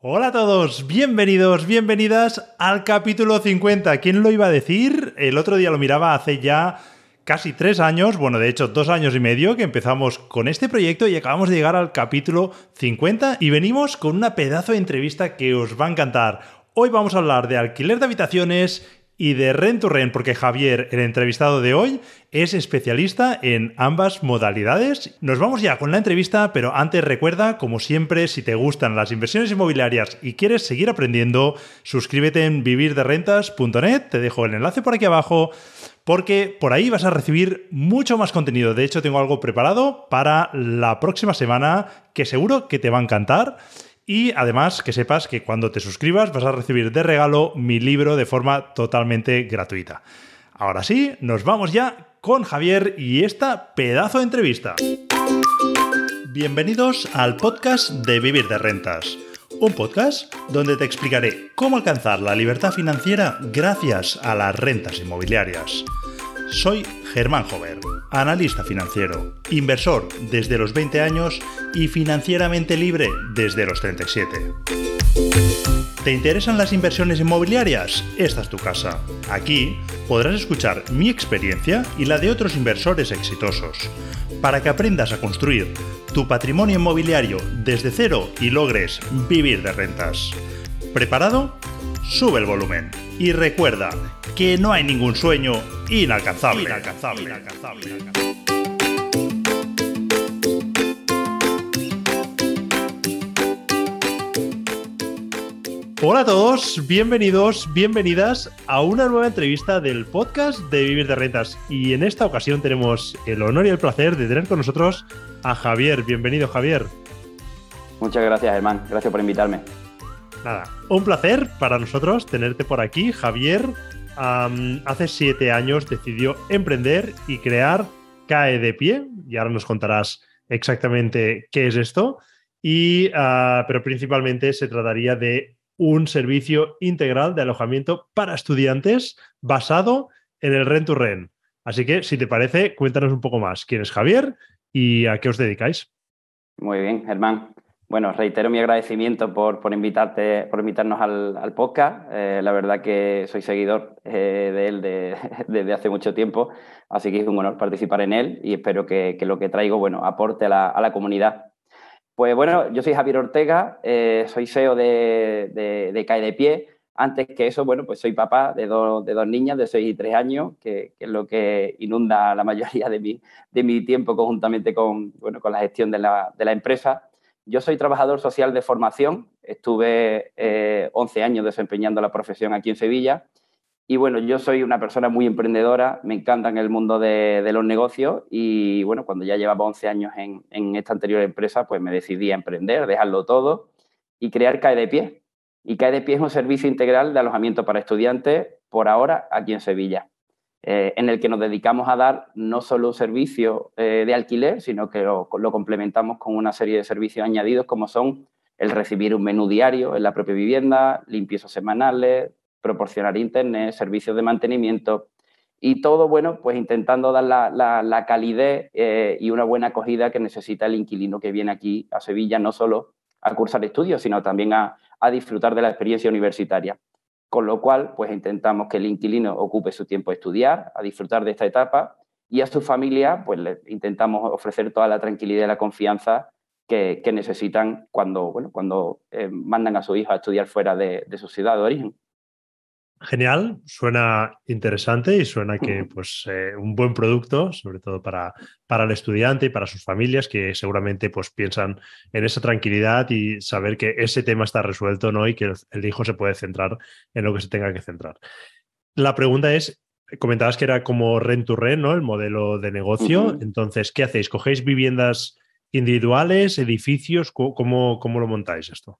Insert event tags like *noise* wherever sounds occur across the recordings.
Hola a todos, bienvenidos, bienvenidas al capítulo 50. ¿Quién lo iba a decir? El otro día lo miraba hace ya casi tres años, bueno, de hecho dos años y medio que empezamos con este proyecto y acabamos de llegar al capítulo 50 y venimos con una pedazo de entrevista que os va a encantar. Hoy vamos a hablar de alquiler de habitaciones y de Rent to Rent, porque Javier, el entrevistado de hoy, es especialista en ambas modalidades. Nos vamos ya con la entrevista, pero antes recuerda, como siempre, si te gustan las inversiones inmobiliarias y quieres seguir aprendiendo, suscríbete en vivirderrentas.net, te dejo el enlace por aquí abajo, porque por ahí vas a recibir mucho más contenido. De hecho, tengo algo preparado para la próxima semana que seguro que te va a encantar. Y además que sepas que cuando te suscribas vas a recibir de regalo mi libro de forma totalmente gratuita. Ahora sí, nos vamos ya con Javier y esta pedazo de entrevista. Bienvenidos al podcast de Vivir de Rentas. Un podcast donde te explicaré cómo alcanzar la libertad financiera gracias a las rentas inmobiliarias. Soy Germán Jover, analista financiero, inversor desde los 20 años y financieramente libre desde los 37. ¿Te interesan las inversiones inmobiliarias? Esta es tu casa. Aquí podrás escuchar mi experiencia y la de otros inversores exitosos, para que aprendas a construir tu patrimonio inmobiliario desde cero y logres vivir de rentas. ¿Preparado? Sube el volumen y recuerda que no hay ningún sueño inalcanzable. inalcanzable, inalcanzable. Hola a todos, bienvenidos, bienvenidas a una nueva entrevista del podcast de Vivir de Rentas. Y en esta ocasión tenemos el honor y el placer de tener con nosotros a Javier. Bienvenido, Javier. Muchas gracias, Germán. Gracias por invitarme. Nada, un placer para nosotros tenerte por aquí. Javier hace siete años decidió emprender y crear CAE de pie, y ahora nos contarás exactamente qué es esto, y, ah, pero principalmente se trataría de un servicio integral de alojamiento para estudiantes basado en el rent to rent. Así que, si te parece, cuéntanos un poco más. ¿Quién es Javier y a qué os dedicáis? Muy bien, Germán. Bueno, reitero mi agradecimiento por, por, invitarte, por invitarnos al, podcast. Eh, la verdad que soy seguidor eh, de él *laughs* desde hace mucho tiempo, así que es un honor participar en él y espero que, lo que traigo bueno, aporte a la, comunidad. Pues bueno, yo soy Javier Ortega, eh, soy CEO de, de, CAE de Pie. Antes que eso, bueno, pues soy papá de, de dos niñas de 6 y 3 años, que, es lo que inunda la mayoría de mi, de mi tiempo conjuntamente con, bueno, con la gestión de la, de la empresa. Yo soy trabajador social de formación, estuve 11 eh, años desempeñando la profesión aquí en Sevilla y bueno, yo soy una persona muy emprendedora, me encanta en el mundo de, los negocios y bueno, cuando ya llevaba 11 años en, esta anterior empresa, pues me decidí a emprender, dejarlo todo y crear CAE de Pie. Y CAE de Pie es un servicio integral de alojamiento para estudiantes por ahora aquí en Sevilla. Eh, en el que nos dedicamos a dar no solo un servicio eh, de alquiler, sino que lo, complementamos con una serie de servicios añadidos como son el recibir un menú diario en la propia vivienda, limpiezas semanales, proporcionar internet, servicios de mantenimiento y todo, bueno, pues intentando dar la, calidez eh, y una buena acogida que necesita el inquilino que viene aquí a Sevilla, no solo a cursar estudios, sino también a disfrutar de la experiencia universitaria. Con lo cual, pues intentamos que el inquilino ocupe su tiempo a estudiar, a disfrutar de esta etapa y a su familia, pues le intentamos ofrecer toda la tranquilidad y la confianza que, necesitan cuando, bueno, cuando eh, mandan a su hijo a estudiar fuera de su ciudad de origen. Genial, suena interesante y suena que pues eh, un buen producto, sobre todo para, para el estudiante y para sus familias que seguramente pues piensan en esa tranquilidad y saber que ese tema está resuelto ¿no? y que el hijo se puede centrar en lo que se tenga que centrar. La pregunta es, comentabas que era como rent to rent, ¿no? El modelo de negocio. Entonces, ¿qué hacéis? ¿Cogéis viviendas individuales, edificios? ¿Cómo, cómo lo montáis esto?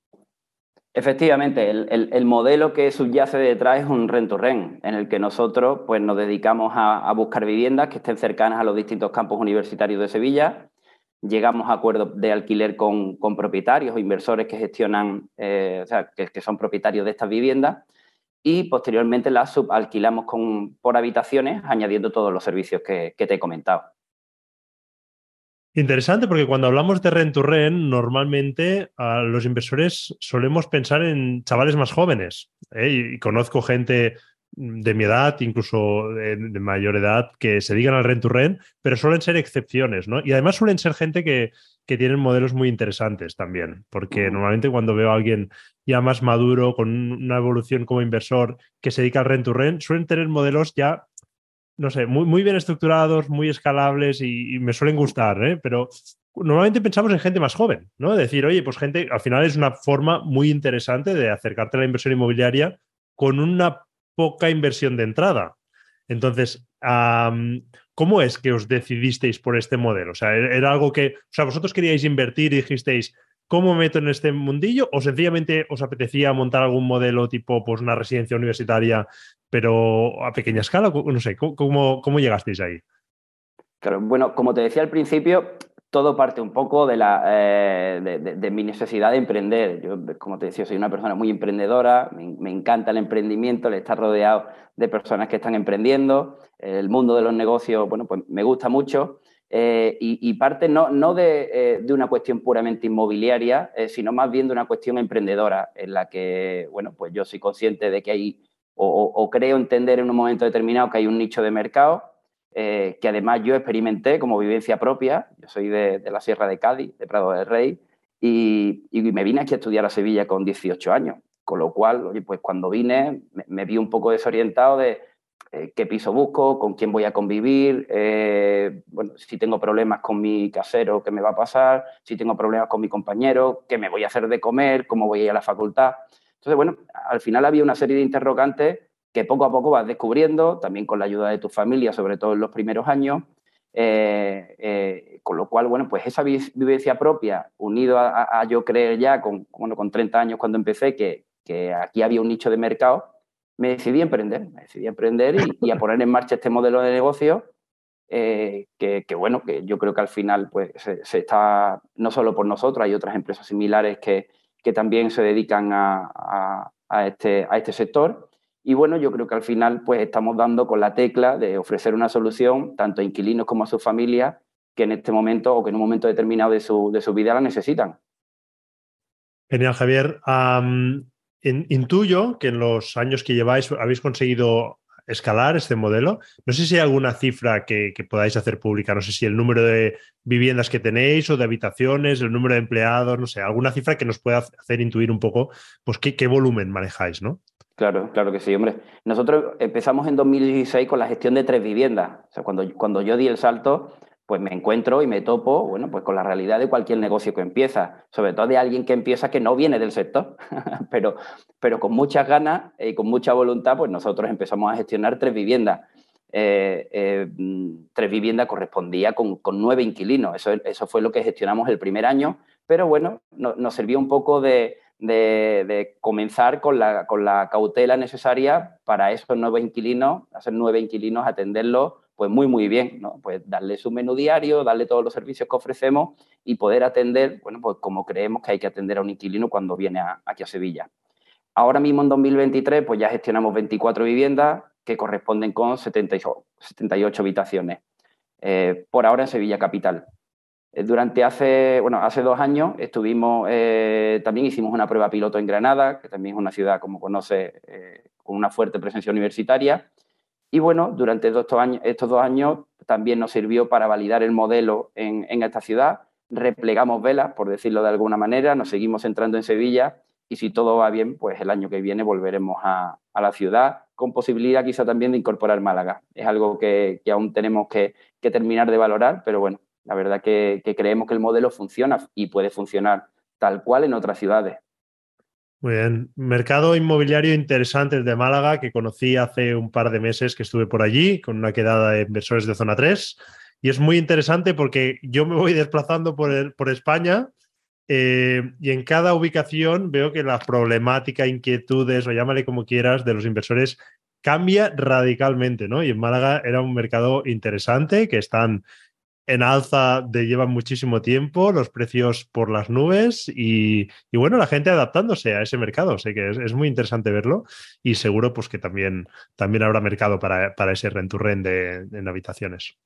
Efectivamente, el, modelo que subyace detrás es un rent to rent, en el que nosotros pues, nos dedicamos a, buscar viviendas que estén cercanas a los distintos campos universitarios de Sevilla. Llegamos a acuerdos de alquiler con, propietarios o inversores que gestionan, eh, o sea, que, son propietarios de estas viviendas y posteriormente las subalquilamos con, por habitaciones, añadiendo todos los servicios que te he comentado. Interesante porque cuando hablamos de rent to rent, normalmente a los inversores solemos pensar en chavales más jóvenes. ¿eh? Y conozco gente de mi edad, incluso de, mayor edad, que se dedican al rent to rent, pero suelen ser excepciones, ¿no? Y además suelen ser gente que, que tienen modelos muy interesantes también, porque normalmente cuando veo a alguien ya más maduro, con una evolución como inversor, que se dedica al rent to rent, suelen tener modelos ya no sé, muy, muy bien estructurados, muy escalables y, me suelen gustar, ¿eh? pero normalmente pensamos en gente más joven, ¿no? Decir, oye, pues gente, al final es una forma muy interesante de acercarte a la inversión inmobiliaria con una poca inversión de entrada. Entonces, ¿cómo es que os decidisteis por este modelo? O sea, ¿era algo que, o sea, vosotros queríais invertir y dijisteis, ¿cómo meto en este mundillo? ¿O sencillamente os apetecía montar algún modelo tipo, pues, una residencia universitaria pero a pequeña escala, no sé, ¿cómo, cómo llegasteis ahí? Claro, bueno, como te decía al principio, todo parte un poco de, la, eh, de, mi necesidad de emprender. Yo, como te decía, soy una persona muy emprendedora, me, encanta el emprendimiento, el estar rodeado de personas que están emprendiendo, el mundo de los negocios, bueno, pues me gusta mucho. Eh, y, parte no, no eh, de, una cuestión puramente inmobiliaria, sino más bien de una cuestión emprendedora, en la que, bueno, pues yo soy consciente de que hay o, creo entender en un momento determinado que hay un nicho de mercado eh, que además yo experimenté como vivencia propia. Yo soy de, la Sierra de Cádiz, de Prado del Rey, y, me vine aquí a estudiar a Sevilla con 18 años. Con lo cual, oye, pues cuando vine me, vi un poco desorientado de eh, qué piso busco, con quién voy a convivir, eh, bueno, si tengo problemas con mi casero, qué me va a pasar, si tengo problemas con mi compañero, qué me voy a hacer de comer, cómo voy a ir a la facultad. Entonces, bueno, al final había una serie de interrogantes que poco a poco vas descubriendo, también con la ayuda de tu familia, sobre todo en los primeros años. Eh, eh, con lo cual, bueno, pues esa vivencia propia, unido a, yo creer ya con, bueno, con 30 años cuando empecé que, aquí había un nicho de mercado, me decidí emprender, me decidí a emprender y, a poner en marcha este modelo de negocio eh, que, bueno, que yo creo que al final pues se, está, no solo por nosotros, hay otras empresas similares que, que también se dedican a, este, a este sector. Y bueno, yo creo que al final pues estamos dando con la tecla de ofrecer una solución tanto a inquilinos como a sus familias que en este momento o que en un momento determinado de su, de su vida la necesitan. Genial, Javier. Intuyo que en los años que lleváis habéis conseguido escalar este modelo. No sé si hay alguna cifra que, podáis hacer pública, no sé si el número de viviendas que tenéis o de habitaciones, el número de empleados, no sé, alguna cifra que nos pueda hacer intuir un poco pues qué, volumen manejáis, ¿no? Claro, claro que sí, hombre. Nosotros empezamos en 2016 con la gestión de tres viviendas. O sea, cuando, cuando yo di el salto, pues me encuentro y me topo, bueno, pues con la realidad de cualquier negocio que empieza, sobre todo de alguien que empieza que no viene del sector, *laughs* pero, pero con muchas ganas y con mucha voluntad, pues nosotros empezamos a gestionar tres viviendas. Eh, eh, tres viviendas correspondía con, nueve inquilinos, eso, eso, fue lo que gestionamos el primer año, pero bueno, nos sirvió un poco de, de, comenzar con la, con la cautela necesaria para esos nueve inquilinos, hacer nueve inquilinos, atenderlos pues muy, muy bien, ¿no? Pues darle su menú diario, darle todos los servicios que ofrecemos y poder atender, bueno, pues como creemos que hay que atender a un inquilino cuando viene aquí a Sevilla. Ahora mismo en 2023, pues ya gestionamos 24 viviendas que corresponden con 78, 78 habitaciones. Eh, por ahora en Sevilla Capital. Eh, durante hace, bueno, hace dos años estuvimos, eh, también hicimos una prueba piloto en Granada, que también es una ciudad, como conoce, con una fuerte presencia universitaria. Y bueno, durante estos, dos años también nos sirvió para validar el modelo en, esta ciudad. Replegamos velas, por decirlo de alguna manera, nos seguimos entrando en Sevilla y si todo va bien, pues el año que viene volveremos a, la ciudad con posibilidad quizá también de incorporar Málaga. Es algo que, aún tenemos que, terminar de valorar, pero bueno, la verdad que creemos que el modelo funciona y puede funcionar tal cual en otras ciudades. Muy bien. Mercado inmobiliario interesante de Málaga que conocí hace un par de meses que estuve por allí con una quedada de inversores de zona 3. Y es muy interesante porque yo me voy *laughs* desplazando por, por España eh, y en cada ubicación veo que la problemática, inquietudes o llámale como quieras de los inversores cambia radicalmente, ¿no? Y en Málaga era un mercado interesante que están en alza de llevan muchísimo tiempo, los precios por las nubes y, bueno, la gente adaptándose a ese mercado. O que es, muy interesante verlo y seguro pues que también, también habrá mercado para, ese rent to rent de, en habitaciones.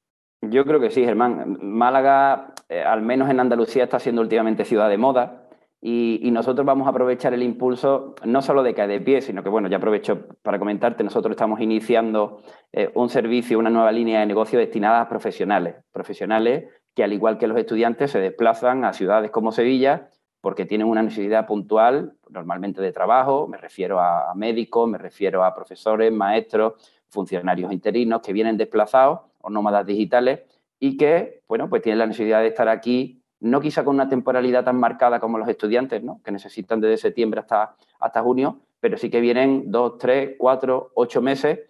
Yo creo que sí, Germán. Málaga eh, al menos en Andalucía, está siendo últimamente ciudad de moda. Y, nosotros vamos a aprovechar el impulso no solo de caer de pie, sino que, bueno, ya aprovecho para comentarte, nosotros estamos iniciando eh, un servicio, una nueva línea de negocio destinada a profesionales, profesionales que al igual que los estudiantes se desplazan a ciudades como Sevilla porque tienen una necesidad puntual, normalmente de trabajo, me refiero a médicos, me refiero a profesores, maestros, funcionarios interinos que vienen desplazados o nómadas digitales y que, bueno, pues tienen la necesidad de estar aquí no quizá con una temporalidad tan marcada como los estudiantes, ¿no? que necesitan desde septiembre hasta, hasta junio, pero sí que vienen dos, tres, cuatro, ocho meses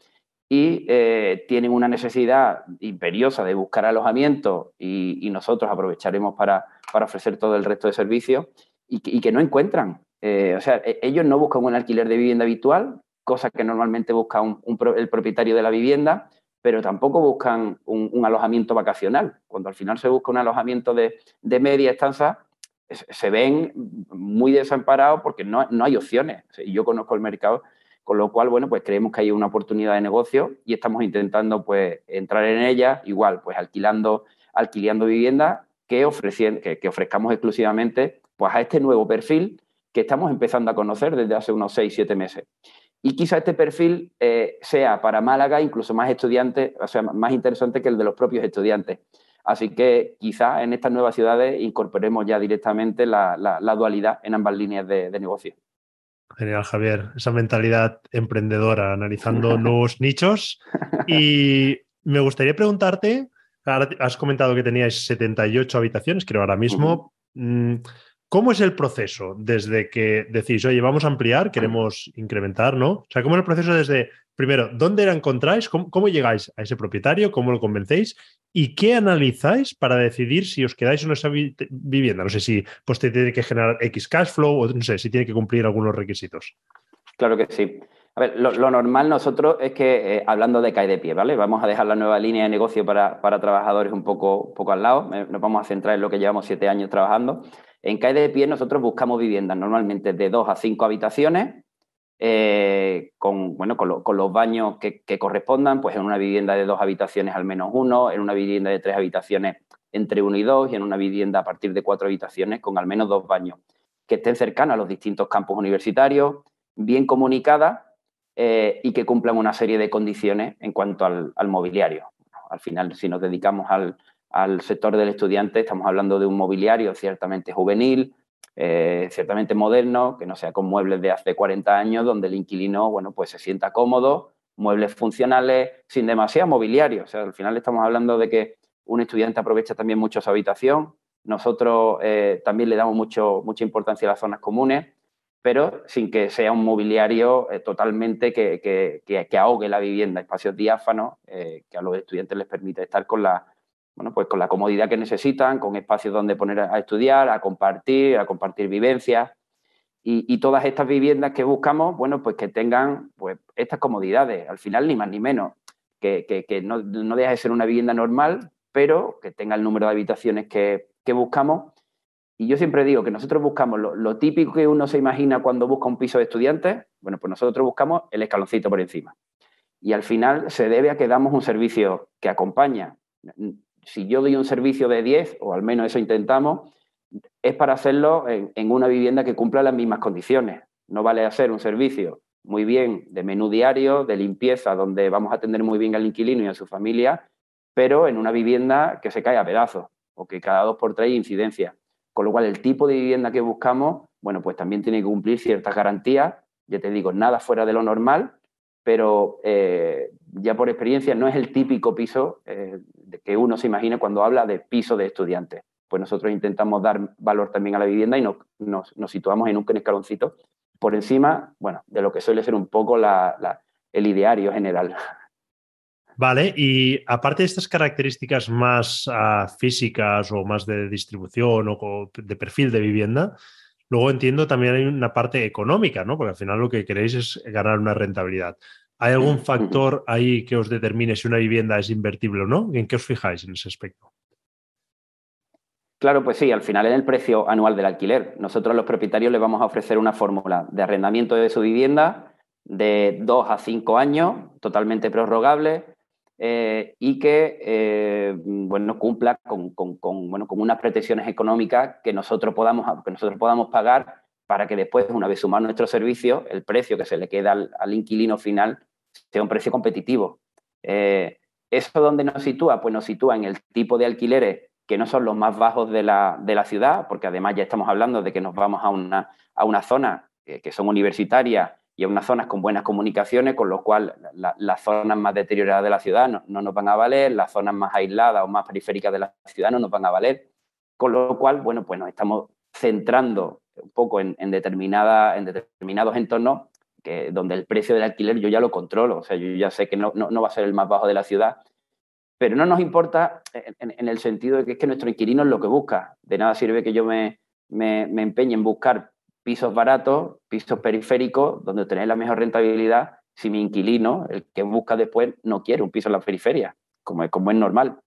y eh, tienen una necesidad imperiosa de buscar alojamiento y, nosotros aprovecharemos para, ofrecer todo el resto de servicios y, que no encuentran. Eh, o sea, e, ellos no buscan un alquiler de vivienda habitual, cosa que normalmente busca el propietario de la vivienda, pero tampoco buscan un, alojamiento vacacional. Cuando al final se busca un alojamiento de, media estancia, se ven muy desamparados porque no, hay opciones. Yo conozco el mercado, con lo cual, bueno, pues creemos que hay una oportunidad de negocio y estamos intentando, pues, entrar en ella, igual, pues, alquilando, alquilando viviendas que, que, que ofrezcamos exclusivamente, pues, a este nuevo perfil que estamos empezando a conocer desde hace unos 6, 7 meses. Y quizá este perfil eh, sea para Málaga incluso más estudiante, o sea, más interesante que el de los propios estudiantes. Así que quizá en estas nuevas ciudades incorporemos ya directamente la, dualidad en ambas líneas de, negocio. Genial, Javier. Esa mentalidad emprendedora, analizando *laughs* nuevos nichos. Y me gustaría preguntarte, has comentado que teníais 78 habitaciones, creo ahora mismo. ¿Cómo es el proceso desde que decís, oye, vamos a ampliar, queremos incrementar, ¿no? O sea, ¿cómo es el proceso desde, primero, dónde la encontráis? ¿Cómo, llegáis a ese propietario? ¿Cómo lo convencéis? ¿Y qué analizáis para decidir si os quedáis en esa vivienda? No sé si pues, te tiene que generar X cash flow o no sé, si tiene que cumplir algunos requisitos. Claro que sí. A ver, lo, normal nosotros es que, eh, hablando de cae de pie, ¿vale? Vamos a dejar la nueva línea de negocio para, trabajadores un poco, poco al lado. Nos vamos a centrar en lo que llevamos siete años trabajando. En CAE de pie nosotros buscamos viviendas normalmente de dos a cinco habitaciones, eh, con, bueno, con, los baños que, correspondan, pues en una vivienda de dos habitaciones al menos uno, en una vivienda de tres habitaciones entre uno y dos y en una vivienda a partir de cuatro habitaciones con al menos dos baños, que estén cercanas a los distintos campus universitarios, bien comunicadas eh, y que cumplan una serie de condiciones en cuanto al mobiliario. Al final, si nos dedicamos al, al sector del estudiante, estamos hablando de un mobiliario ciertamente juvenil, eh, ciertamente moderno, que no sea con muebles de hace 40 años, donde el inquilino, bueno, pues se sienta cómodo, muebles funcionales, sin demasiado mobiliario. O sea, al final estamos hablando de que un estudiante aprovecha también mucho su habitación. Nosotros eh, también le damos mucho, mucha importancia a las zonas comunes, pero sin que sea un mobiliario eh, totalmente que, que, que, ahogue la vivienda, espacios diáfanos que a los estudiantes les permite estar con la, bueno, pues con la comodidad que necesitan, con espacios donde poner a estudiar, a compartir, a compartir vivencias. Y, todas estas viviendas que buscamos, bueno, pues que tengan pues, estas comodidades, al final ni más ni menos, que, no, no, deja de ser una vivienda normal, pero que tenga el número de habitaciones que, buscamos. Y yo siempre digo que nosotros buscamos lo, lo, típico que uno se imagina cuando busca un piso de estudiantes, bueno, pues nosotros buscamos el escaloncito por encima. Y al final se debe a que damos un servicio que acompaña si yo doy un servicio de 10, o al menos eso intentamos, es para hacerlo en, una vivienda que cumpla las mismas condiciones. No vale hacer un servicio muy bien de menú diario, de limpieza, donde vamos a atender muy bien al inquilino y a su familia, pero en una vivienda que se cae a pedazos o que cada dos por tres hay incidencia. Con lo cual, el tipo de vivienda que buscamos, bueno, pues también tiene que cumplir ciertas garantías. Ya te digo, nada fuera de lo normal, pero eh, ya por experiencia no es el típico piso eh, que uno se imagina cuando habla de piso de estudiantes. Pues nosotros intentamos dar valor también a la vivienda y nos, situamos en un escaloncito por encima, bueno, de lo que suele ser un poco el ideario general. Vale, y aparte de estas características más ah, físicas o más de distribución o de perfil de vivienda, luego entiendo también hay una parte económica, ¿no? Porque al final lo que queréis es ganar una rentabilidad. ¿Hay algún factor ahí que os determine si una vivienda es invertible o no? ¿En qué os fijáis en ese aspecto? Claro, pues sí, al final en el precio anual del alquiler. Nosotros a los propietarios les vamos a ofrecer una fórmula de arrendamiento de su vivienda de dos a cinco años, totalmente prorrogable, eh, y que eh, bueno, cumpla con, bueno, con unas pretensiones económicas que nosotros, podamos, que nosotros podamos pagar para que después, una vez sumado nuestro servicio, el precio que se le queda al, inquilino final sea un precio competitivo. Eh, ¿Eso dónde nos sitúa? Pues nos sitúa en el tipo de alquileres que no son los más bajos de la, de la ciudad, porque además ya estamos hablando de que nos vamos a una, a una zona que son universitarias y a unas zonas con buenas comunicaciones, con lo cual las zonas más deterioradas de la ciudad no, no, nos van a valer, las zonas más aisladas o más periféricas de la ciudad no nos van a valer, con lo cual, bueno, pues nos estamos centrando un poco en, determinada, en determinados entornos donde el precio del alquiler yo ya lo controlo, o sea, yo ya sé que no, no, va a ser el más bajo de la ciudad, pero no nos importa en, el sentido de que es que nuestro inquilino es lo que busca. De nada sirve que yo me, me, me empeñe en buscar pisos baratos, pisos periféricos, donde tenéis la mejor rentabilidad, si mi inquilino, el que busca después, no quiere un piso en la periferia, como es, como es normal.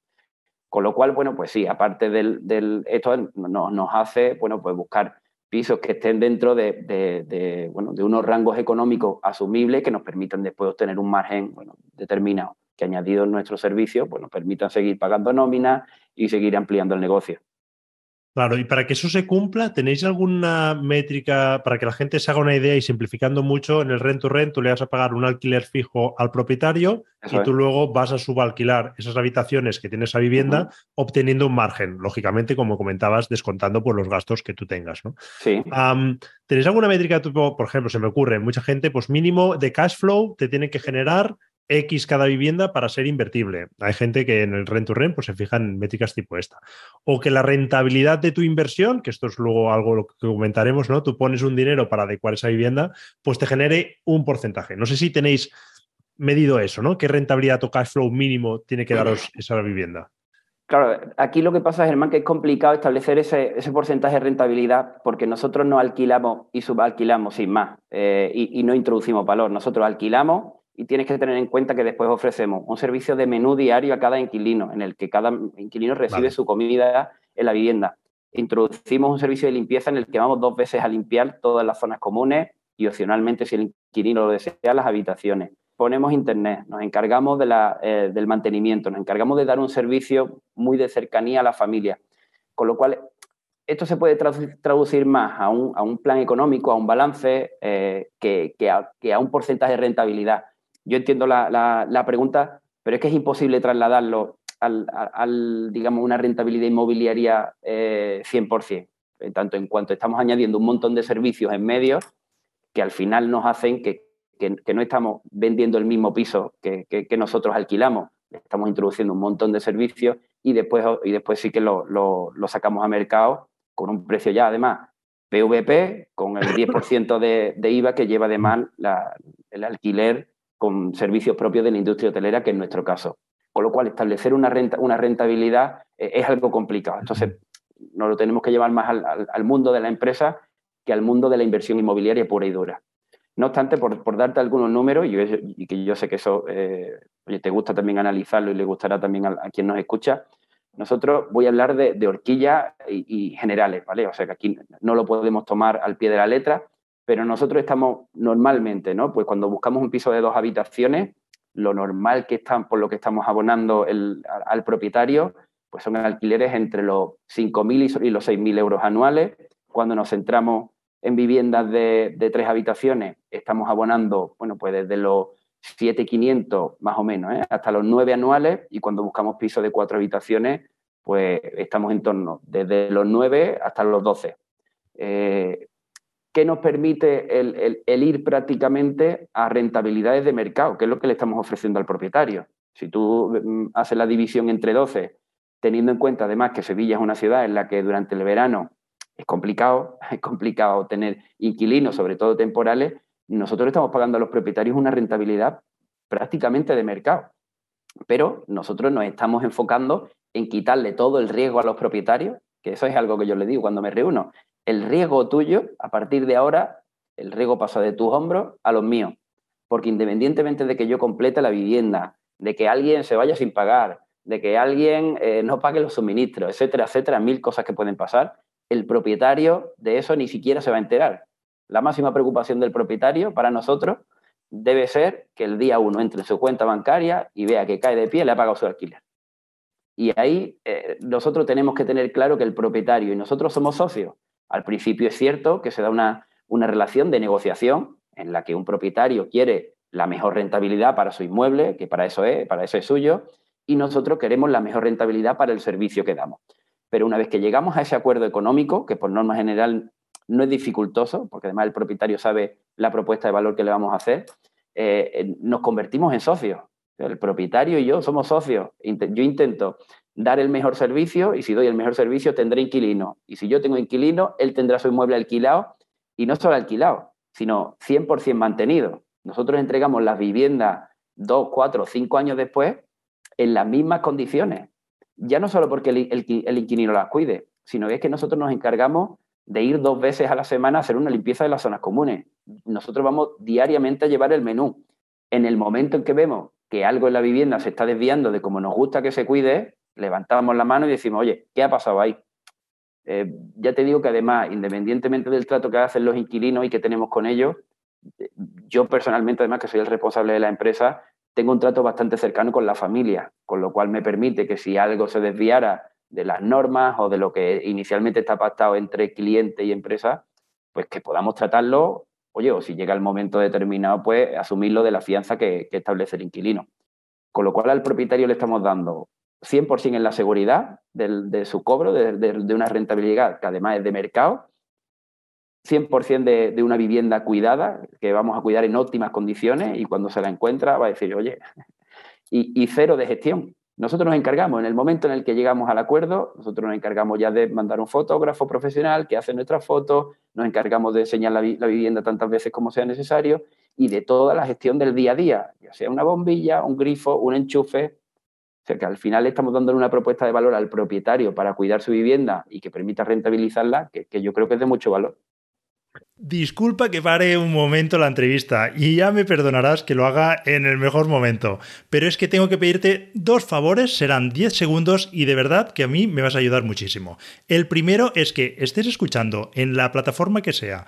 Con lo cual, bueno, pues sí, aparte del, esto nos hace, bueno, pues buscar pisos que estén dentro de, bueno, de unos rangos económicos asumibles que nos permitan después obtener un margen bueno, determinado, que añadido en nuestro servicio, pues nos permitan seguir pagando nóminas y seguir ampliando el negocio. Claro, y para que eso se cumpla, ¿tenéis alguna métrica para que la gente se haga una idea y simplificando mucho, en el rent to rent tú le vas a pagar un alquiler fijo al propietario y tú luego vas a subalquilar esas habitaciones que tiene esa vivienda obteniendo un margen, lógicamente, como comentabas, descontando por los gastos que tú tengas, ¿no? Sí. ¿Tenéis alguna métrica, por ejemplo, se me ocurre, mucha gente, pues mínimo de cash flow te tiene que generar X cada vivienda para ser invertible. Hay gente que en el rent to rent pues, se fija en métricas tipo esta. O que la rentabilidad de tu inversión, que esto es luego algo lo que comentaremos, ¿no? Tú pones un dinero para adecuar esa vivienda, pues te genere un porcentaje. No sé si tenéis medido eso, ¿no? ¿Qué rentabilidad o cash flow mínimo tiene que daros esa vivienda? Claro, aquí lo que pasa, Germán, que es complicado establecer ese, porcentaje de rentabilidad porque nosotros no alquilamos y subalquilamos sin más eh, y, y no introducimos valor. Nosotros alquilamos y tienes que tener en cuenta que después ofrecemos un servicio de menú diario a cada inquilino, en el que cada inquilino recibe su comida en la vivienda. Introducimos un servicio de limpieza en el que vamos dos veces a limpiar todas las zonas comunes y opcionalmente, si el inquilino lo desea, las habitaciones. Ponemos internet, nos encargamos de la, eh, del mantenimiento, nos encargamos de dar un servicio muy de cercanía a la familia. Con lo cual, esto se puede traducir más a un, a un plan económico, a un balance, eh, que, que, a, que a un porcentaje de rentabilidad yo entiendo la, pregunta, pero es que es imposible trasladarlo al, digamos, una rentabilidad inmobiliaria 100%, eh, eh, tanto en cuanto estamos añadiendo un montón de servicios en medio que al final nos hacen que, no estamos vendiendo el mismo piso que, nosotros alquilamos, estamos introduciendo un montón de servicios y después, y después sí que lo, sacamos a mercado con un precio ya, además, PVP, con el 10% de, de, IVA que lleva además la, el alquiler con servicios propios de la industria hotelera, que es nuestro caso. Con lo cual, establecer una, renta, una rentabilidad eh, es algo complicado. Entonces, nos lo tenemos que llevar más al, mundo de la empresa que al mundo de la inversión inmobiliaria pura y dura. No obstante, por, darte algunos números, y, que yo sé que eso eh, te gusta también analizarlo y le gustará también a, quien nos escucha, nosotros voy a hablar de, horquillas y, y, generales, ¿vale? O sea que aquí no lo podemos tomar al pie de la letra, pero nosotros estamos normalmente, ¿no? Pues cuando buscamos un piso de dos habitaciones, lo normal que están, por lo que estamos abonando al, propietario, pues son alquileres entre los 5.000 y los 6.000 euros anuales. Cuando nos centramos en viviendas de, tres habitaciones, estamos abonando, bueno, pues desde los 7.500 más o menos, ¿eh? hasta los 9 anuales. Y cuando buscamos pisos de cuatro habitaciones, pues estamos en torno desde los 9 hasta los 12. ¿Qué nos permite el, ir prácticamente a rentabilidades de mercado, que es lo que le estamos ofreciendo al propietario. Si tú mm, haces la división entre 12, teniendo en cuenta además que Sevilla es una ciudad en la que durante el verano es complicado, *laughs* es complicado tener inquilinos, sobre todo temporales, nosotros estamos pagando a los propietarios una rentabilidad prácticamente de mercado. Pero nosotros nos estamos enfocando en quitarle todo el riesgo a los propietarios, que eso es algo que yo les digo cuando me reúno el riesgo tuyo, a partir de ahora, el riesgo pasa de tus hombros a los míos. Porque independientemente de que yo complete la vivienda, de que alguien se vaya sin pagar, de que alguien eh, no pague los suministros, etcétera, etcétera, mil cosas que pueden pasar, el propietario de eso ni siquiera se va a enterar. La máxima preocupación del propietario para nosotros debe ser que el día uno entre en su cuenta bancaria y vea que cae de pie le ha pagado su alquiler. Y ahí eh, nosotros tenemos que tener claro que el propietario y nosotros somos socios. Al principio es cierto que se da una, una relación de negociación en la que un propietario quiere la mejor rentabilidad para su inmueble, que para eso es, para eso es suyo, y nosotros queremos la mejor rentabilidad para el servicio que damos. Pero una vez que llegamos a ese acuerdo económico, que por norma general no es dificultoso, porque además el propietario sabe la propuesta de valor que le vamos a hacer, eh, nos convertimos en socios. El propietario y yo somos socios. Yo intento dar el mejor servicio y si doy el mejor servicio tendré inquilino. Y si yo tengo inquilino, él tendrá su inmueble alquilado y no solo alquilado, sino 100% mantenido. Nosotros entregamos las viviendas dos, cuatro, cinco años después en las mismas condiciones. Ya no solo porque el, inquilino las cuide, sino que es que nosotros nos encargamos de ir dos veces a la semana a hacer una limpieza de las zonas comunes. Nosotros vamos diariamente a llevar el menú. En el momento en que vemos que algo en la vivienda se está desviando de como nos gusta que se cuide, levantamos la mano y decimos, oye, ¿qué ha pasado ahí? Eh, ya te digo que además, independientemente del trato que hacen los inquilinos y que tenemos con ellos, yo personalmente, además que soy el responsable de la empresa, tengo un trato bastante cercano con la familia, con lo cual me permite que si algo se desviara de las normas o de lo que inicialmente está pactado entre cliente y empresa, pues que podamos tratarlo, oye, o si llega el momento determinado, pues asumirlo de la fianza que, establece el inquilino. Con lo cual al propietario le estamos dando 100% en la seguridad de su cobro, de, una rentabilidad que además es de mercado, 100% de, de, una vivienda cuidada, que vamos a cuidar en óptimas condiciones y cuando se la encuentra va a decir, oye, y, cero de gestión. Nosotros nos encargamos, en el momento en el que llegamos al acuerdo, nosotros nos encargamos ya de mandar un fotógrafo profesional que hace nuestras fotos, nos encargamos de enseñar la, la, vivienda tantas veces como sea necesario y de toda la gestión del día a día, ya sea una bombilla, un grifo, un enchufe. O sea que al final estamos dando una propuesta de valor al propietario para cuidar su vivienda y que permita rentabilizarla, que, que yo creo que es de mucho valor. Disculpa que pare un momento la entrevista y ya me perdonarás que lo haga en el mejor momento, pero es que tengo que pedirte dos favores, serán 10 segundos y de verdad que a mí me vas a ayudar muchísimo. El primero es que estés escuchando en la plataforma que sea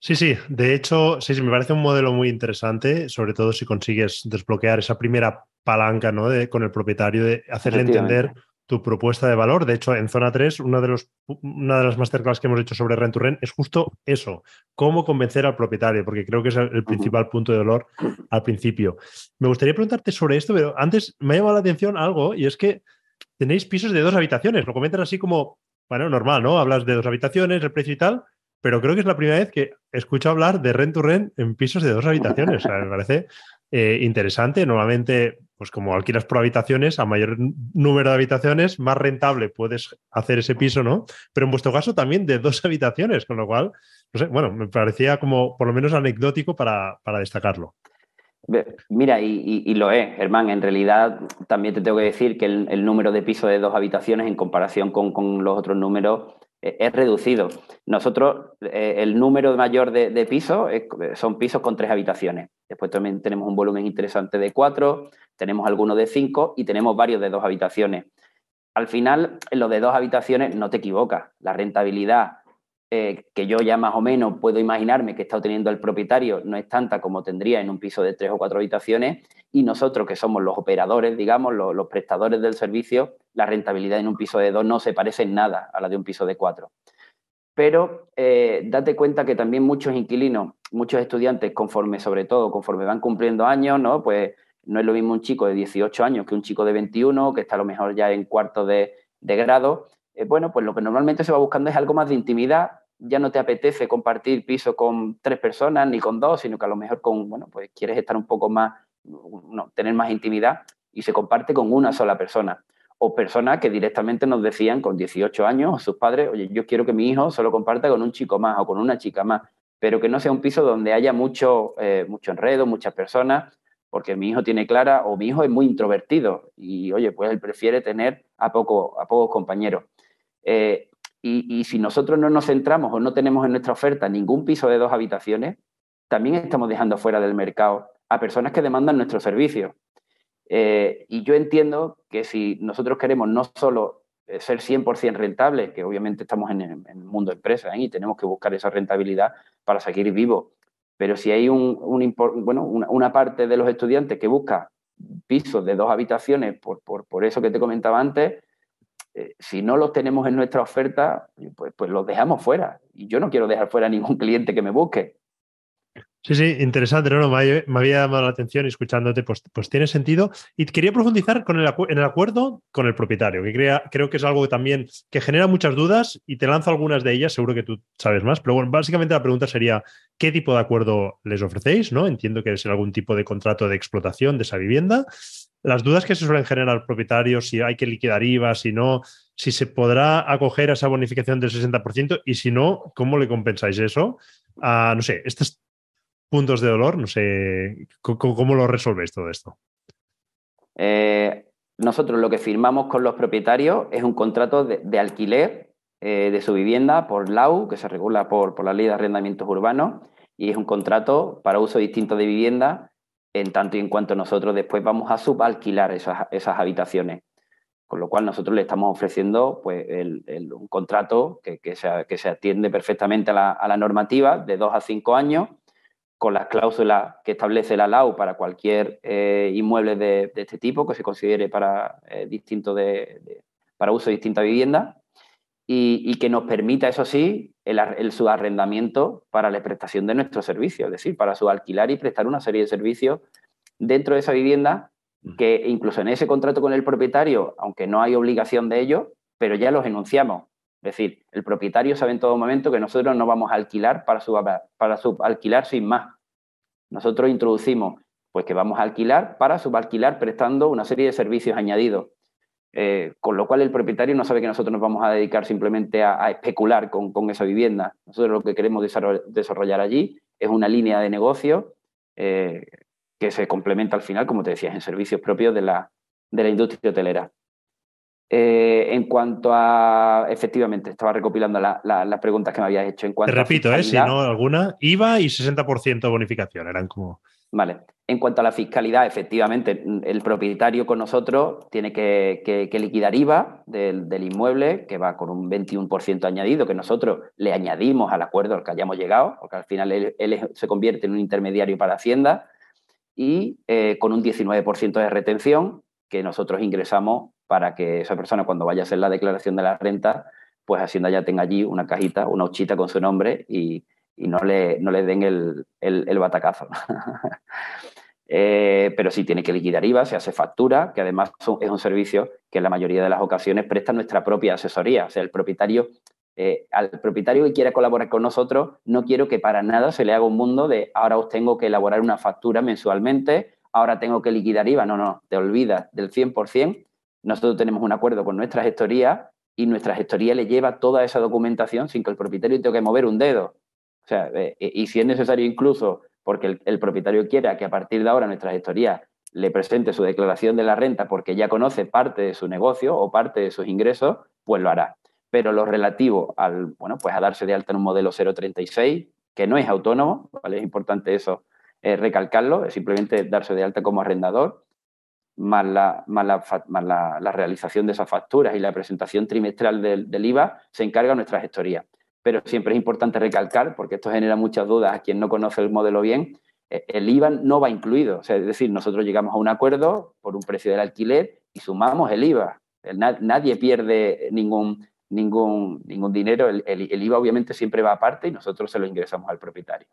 Sí, sí, de hecho, sí, sí, me parece un modelo muy interesante, sobre todo si consigues desbloquear esa primera palanca ¿no? de, con el propietario, de hacerle entender tu propuesta de valor. De hecho, en zona 3, una de, los, una de las masterclass que hemos hecho sobre rent to rent es justo eso, cómo convencer al propietario, porque creo que es el, principal punto de dolor al principio. Me gustaría preguntarte sobre esto, pero antes me ha llamado la atención algo y es que tenéis pisos de dos habitaciones, lo comentan así como, bueno, normal, ¿no? Hablas de dos habitaciones, el precio y tal, pero creo que es la primera vez que escucho hablar de rent to rent en pisos de dos habitaciones. O me parece eh, interesante. Normalmente, pues como alquilas por habitaciones, a mayor número de habitaciones, más rentable puedes hacer ese piso, ¿no? Pero en vuestro caso también de dos habitaciones, con lo cual, no sé, bueno, me parecía como por lo menos anecdótico para, destacarlo. Mira, y, lo es, Germán. En realidad, también te tengo que decir que el, número de pisos de dos habitaciones en comparación con, con los otros números es reducido. Nosotros, eh, el número mayor de, pisos son pisos con tres habitaciones. Después también tenemos un volumen interesante de cuatro, tenemos algunos de cinco y tenemos varios de dos habitaciones. Al final, en los de dos habitaciones no te equivocas. La rentabilidad eh, que yo ya más o menos puedo imaginarme que está obteniendo el propietario no es tanta como tendría en un piso de tres o cuatro habitaciones y nosotros que somos los operadores, digamos, los, prestadores del servicio, la rentabilidad en un piso de dos no se parece en nada a la de un piso de cuatro. Pero eh, date cuenta que también muchos inquilinos, muchos estudiantes, conforme, sobre todo, conforme van cumpliendo años, ¿no? Pues no es lo mismo un chico de 18 años que un chico de 21, que está a lo mejor ya en cuarto de, de grado, eh, bueno, pues lo que normalmente se va buscando es algo más de intimidad. Ya no te apetece compartir piso con tres personas ni con dos, sino que a lo mejor con, bueno, pues quieres estar un poco más, no, tener más intimidad y se comparte con una sola persona. O personas que directamente nos decían con 18 años, sus padres, oye, yo quiero que mi hijo solo comparta con un chico más o con una chica más. pero que no sea un piso donde haya mucho, eh, mucho enredo, muchas personas, porque mi hijo tiene clara o mi hijo es muy introvertido y, oye, pues él prefiere tener a, poco, a pocos compañeros. Eh, y, si nosotros no nos centramos o no tenemos en nuestra oferta ningún piso de dos habitaciones, también estamos dejando fuera del mercado a personas que demandan nuestro servicio. Eh, y yo entiendo que si nosotros queremos no solo eh, ser 100% rentables, que obviamente estamos en el, mundo de empresas y tenemos que buscar esa rentabilidad para seguir vivos, pero si hay un, bueno, una, parte de los estudiantes que busca pisos de dos habitaciones por, eso que te comentaba antes, eh, si no los tenemos en nuestra oferta, pues, pues los dejamos fuera. Y yo no quiero dejar fuera ningún *laughs* cliente que me busque. Sí, sí, interesante, no, me, había llamado la atención escuchándote, pues, pues tiene sentido. Y quería profundizar con el, en el acuerdo con el propietario, que creo que es algo que también que genera muchas dudas y te lanzo algunas de ellas, seguro que tú sabes más, pero bueno, básicamente la pregunta sería, ¿qué tipo de acuerdo les ofrecéis? ¿no? Entiendo que es algún tipo de contrato de explotación de esa vivienda. Las dudas que se suelen generar al propietario, si hay que liquidar IVA, si no, si se podrá acoger a esa bonificación del 60% y si no, ¿cómo le compensáis eso? Ah, no sé, estas puntos de dolor? No sé, ¿cómo, lo resolvéis todo esto? Eh, nosotros lo que firmamos con los propietarios es un contrato de, alquiler eh, de su vivienda por LAU, que se regula por, la Ley de Arrendamientos Urbanos, y es un contrato para uso distinto de vivienda, en tanto y en cuanto nosotros después vamos a subalquilar esas, habitaciones. Con lo cual nosotros le estamos ofreciendo pues, un contrato que, se, atiende perfectamente a la normativa de dos a cinco años con las cláusulas que establece la LAU para cualquier eh, inmueble de, este tipo que se considere para, eh, distinto de, para uso de distinta vivienda y, que nos permita, eso sí, el, el subarrendamiento para la prestación de nuestro servicio, es decir, para subalquilar y prestar una serie de servicios dentro de esa vivienda que incluso en ese contrato con el propietario, aunque no hay obligación de ello, pero ya los enunciamos. Es decir, el propietario sabe en todo momento que nosotros no vamos a alquilar para, subalquilar sin más. Nosotros introducimos pues que vamos a alquilar para subalquilar prestando una serie de servicios añadidos. Eh, con lo cual el propietario no sabe que nosotros nos vamos a dedicar simplemente a, especular con, esa vivienda. Nosotros lo que queremos desarrollar allí es una línea de negocio eh, que se complementa al final, como te decías, en servicios propios de la industria hotelera. Eh, en cuanto a, efectivamente, estaba recopilando las preguntas que me habías hecho. En cuanto Te repito, ¿eh? si no alguna, IVA y 60% bonificación, eran como... Vale. En cuanto a la fiscalidad, efectivamente, el propietario con nosotros tiene que, liquidar IVA del, inmueble, que va con un 21% añadido, que nosotros le añadimos al acuerdo al que hayamos llegado, porque al final él, se convierte en un intermediario para Hacienda, y eh, con un 19% de retención que nosotros ingresamos para que esa persona cuando vaya a hacer la declaración de la renta, pues Hacienda ya tenga allí una cajita, una huchita con su nombre y, no, le, no le den el, batacazo. *laughs* Eh, pero sí tiene que liquidar IVA, se hace factura, que además es un servicio que en la mayoría de las ocasiones presta nuestra propia asesoría. O sea, el propietario, eh, al propietario que quiera colaborar con nosotros, no quiero que para nada se le haga un mundo de ahora os tengo que elaborar una factura mensualmente, ahora tengo que liquidar IVA. No, no, te olvidas del 100% nosotros tenemos un acuerdo con nuestra gestoría y nuestra gestoría le lleva toda esa documentación sin que el propietario tenga que mover un dedo. O sea, eh, eh, y si es necesario incluso porque el, propietario quiera que a partir de ahora nuestra gestoría le presente su declaración de la renta porque ya conoce parte de su negocio o parte de sus ingresos, pues lo hará. Pero lo relativo al, bueno, pues a darse de alta en un modelo 036, que no es autónomo, ¿vale? Es importante eso eh, recalcarlo, es simplemente darse de alta como arrendador más la, la, realización de esas facturas y la presentación trimestral del, IVA, se encarga nuestra gestoría. Pero siempre es importante recalcar, porque esto genera muchas dudas a quien no conoce el modelo bien, eh, el IVA no va incluido. es decir, nosotros llegamos a un acuerdo por un precio del alquiler y sumamos el IVA. Nadie pierde ningún, ningún, ningún dinero. El, IVA obviamente siempre va aparte y nosotros se lo ingresamos al propietario.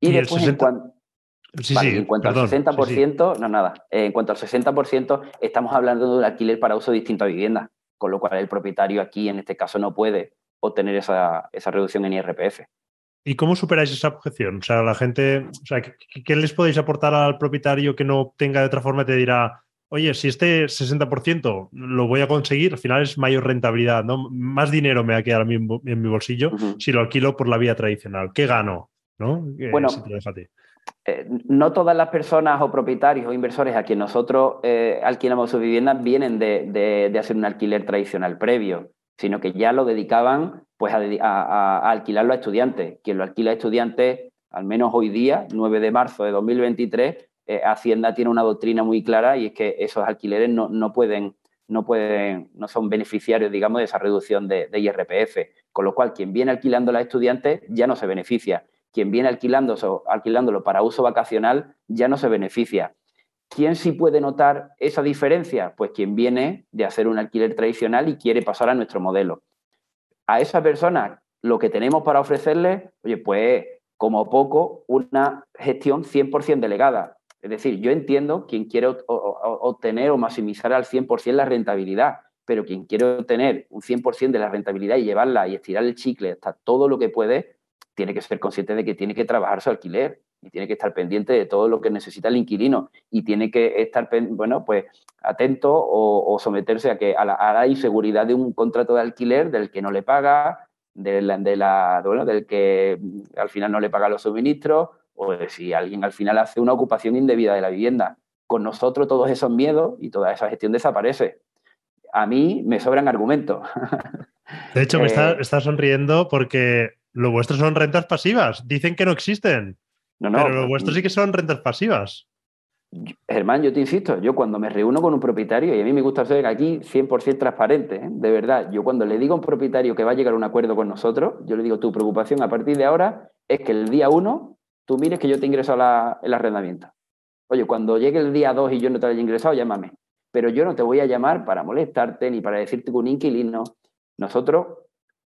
Y, después, en cuanto en cuanto al 60%, no nada, en cuanto al 60%, estamos hablando de un alquiler para uso distinto a vivienda, con lo cual el propietario aquí, en este caso, no puede obtener esa, reducción en IRPF. ¿Y cómo superáis esa objeción? O sea, la gente, o sea, ¿qué, les podéis aportar al propietario que no tenga de otra forma? Te dirá, oye, si este 60% lo voy a conseguir, al final es mayor rentabilidad, ¿no? Más dinero me va a quedar en mi, bolsillo si lo alquilo por la vía tradicional. ¿Qué gano? ¿no? bueno, eh, no todas las personas o propietarios o inversores a quien nosotros eh, alquilamos sus viviendas vienen de, hacer un alquiler tradicional previo, sino que ya lo dedicaban pues, a, alquilarlo a estudiantes. Quien lo alquila a estudiantes, al menos hoy día, 9 de marzo de 2023, eh, Hacienda tiene una doctrina muy clara y es que esos alquileres no, pueden, no, pueden, no son beneficiarios, digamos, de esa reducción de, IRPF. Con lo cual, quien viene alquilando a estudiantes ya no se beneficia. Quien viene alquilándolo, para uso vacacional ya no se beneficia. ¿Quién sí puede notar esa diferencia? Pues quien viene de hacer un alquiler tradicional y quiere pasar a nuestro modelo. A esa persona lo que tenemos para ofrecerle, oye, pues como poco, una gestión 100% delegada. Es decir, yo entiendo quien quiere obtener o maximizar al 100% la rentabilidad, pero quien quiere obtener un 100% de la rentabilidad y llevarla y estirar el chicle hasta todo lo que puede, tiene que ser consciente de que tiene que trabajar su alquiler y tiene que estar pendiente de todo lo que necesita el inquilino y tiene que estar, bueno, pues atento o, someterse a, que, a la, inseguridad de un contrato de alquiler del que no le paga, de la, del que al final no le paga los suministros o si alguien al final hace una ocupación indebida de la vivienda. Con nosotros todos esos miedos y toda esa gestión desaparece. A mí me sobran argumentos. De hecho, me *laughs* está, eh, sonriendo porque lo vuestro son rentas pasivas. Dicen que no existen. No, no, pero lo vuestro sí que son rentas pasivas. Germán, yo te insisto, yo cuando me reúno con un propietario, y a mí me gusta ser aquí 100% transparente, ¿eh? de verdad, yo cuando le digo a un propietario que va a llegar a un acuerdo con nosotros, yo le digo, tu preocupación a partir de ahora es que el día uno tú mires que yo te ingreso la, el arrendamiento. Oye, cuando llegue el día 2 y yo no te haya ingresado, llámame. Pero yo no te voy a llamar para molestarte ni para decirte que un inquilino. Nosotros,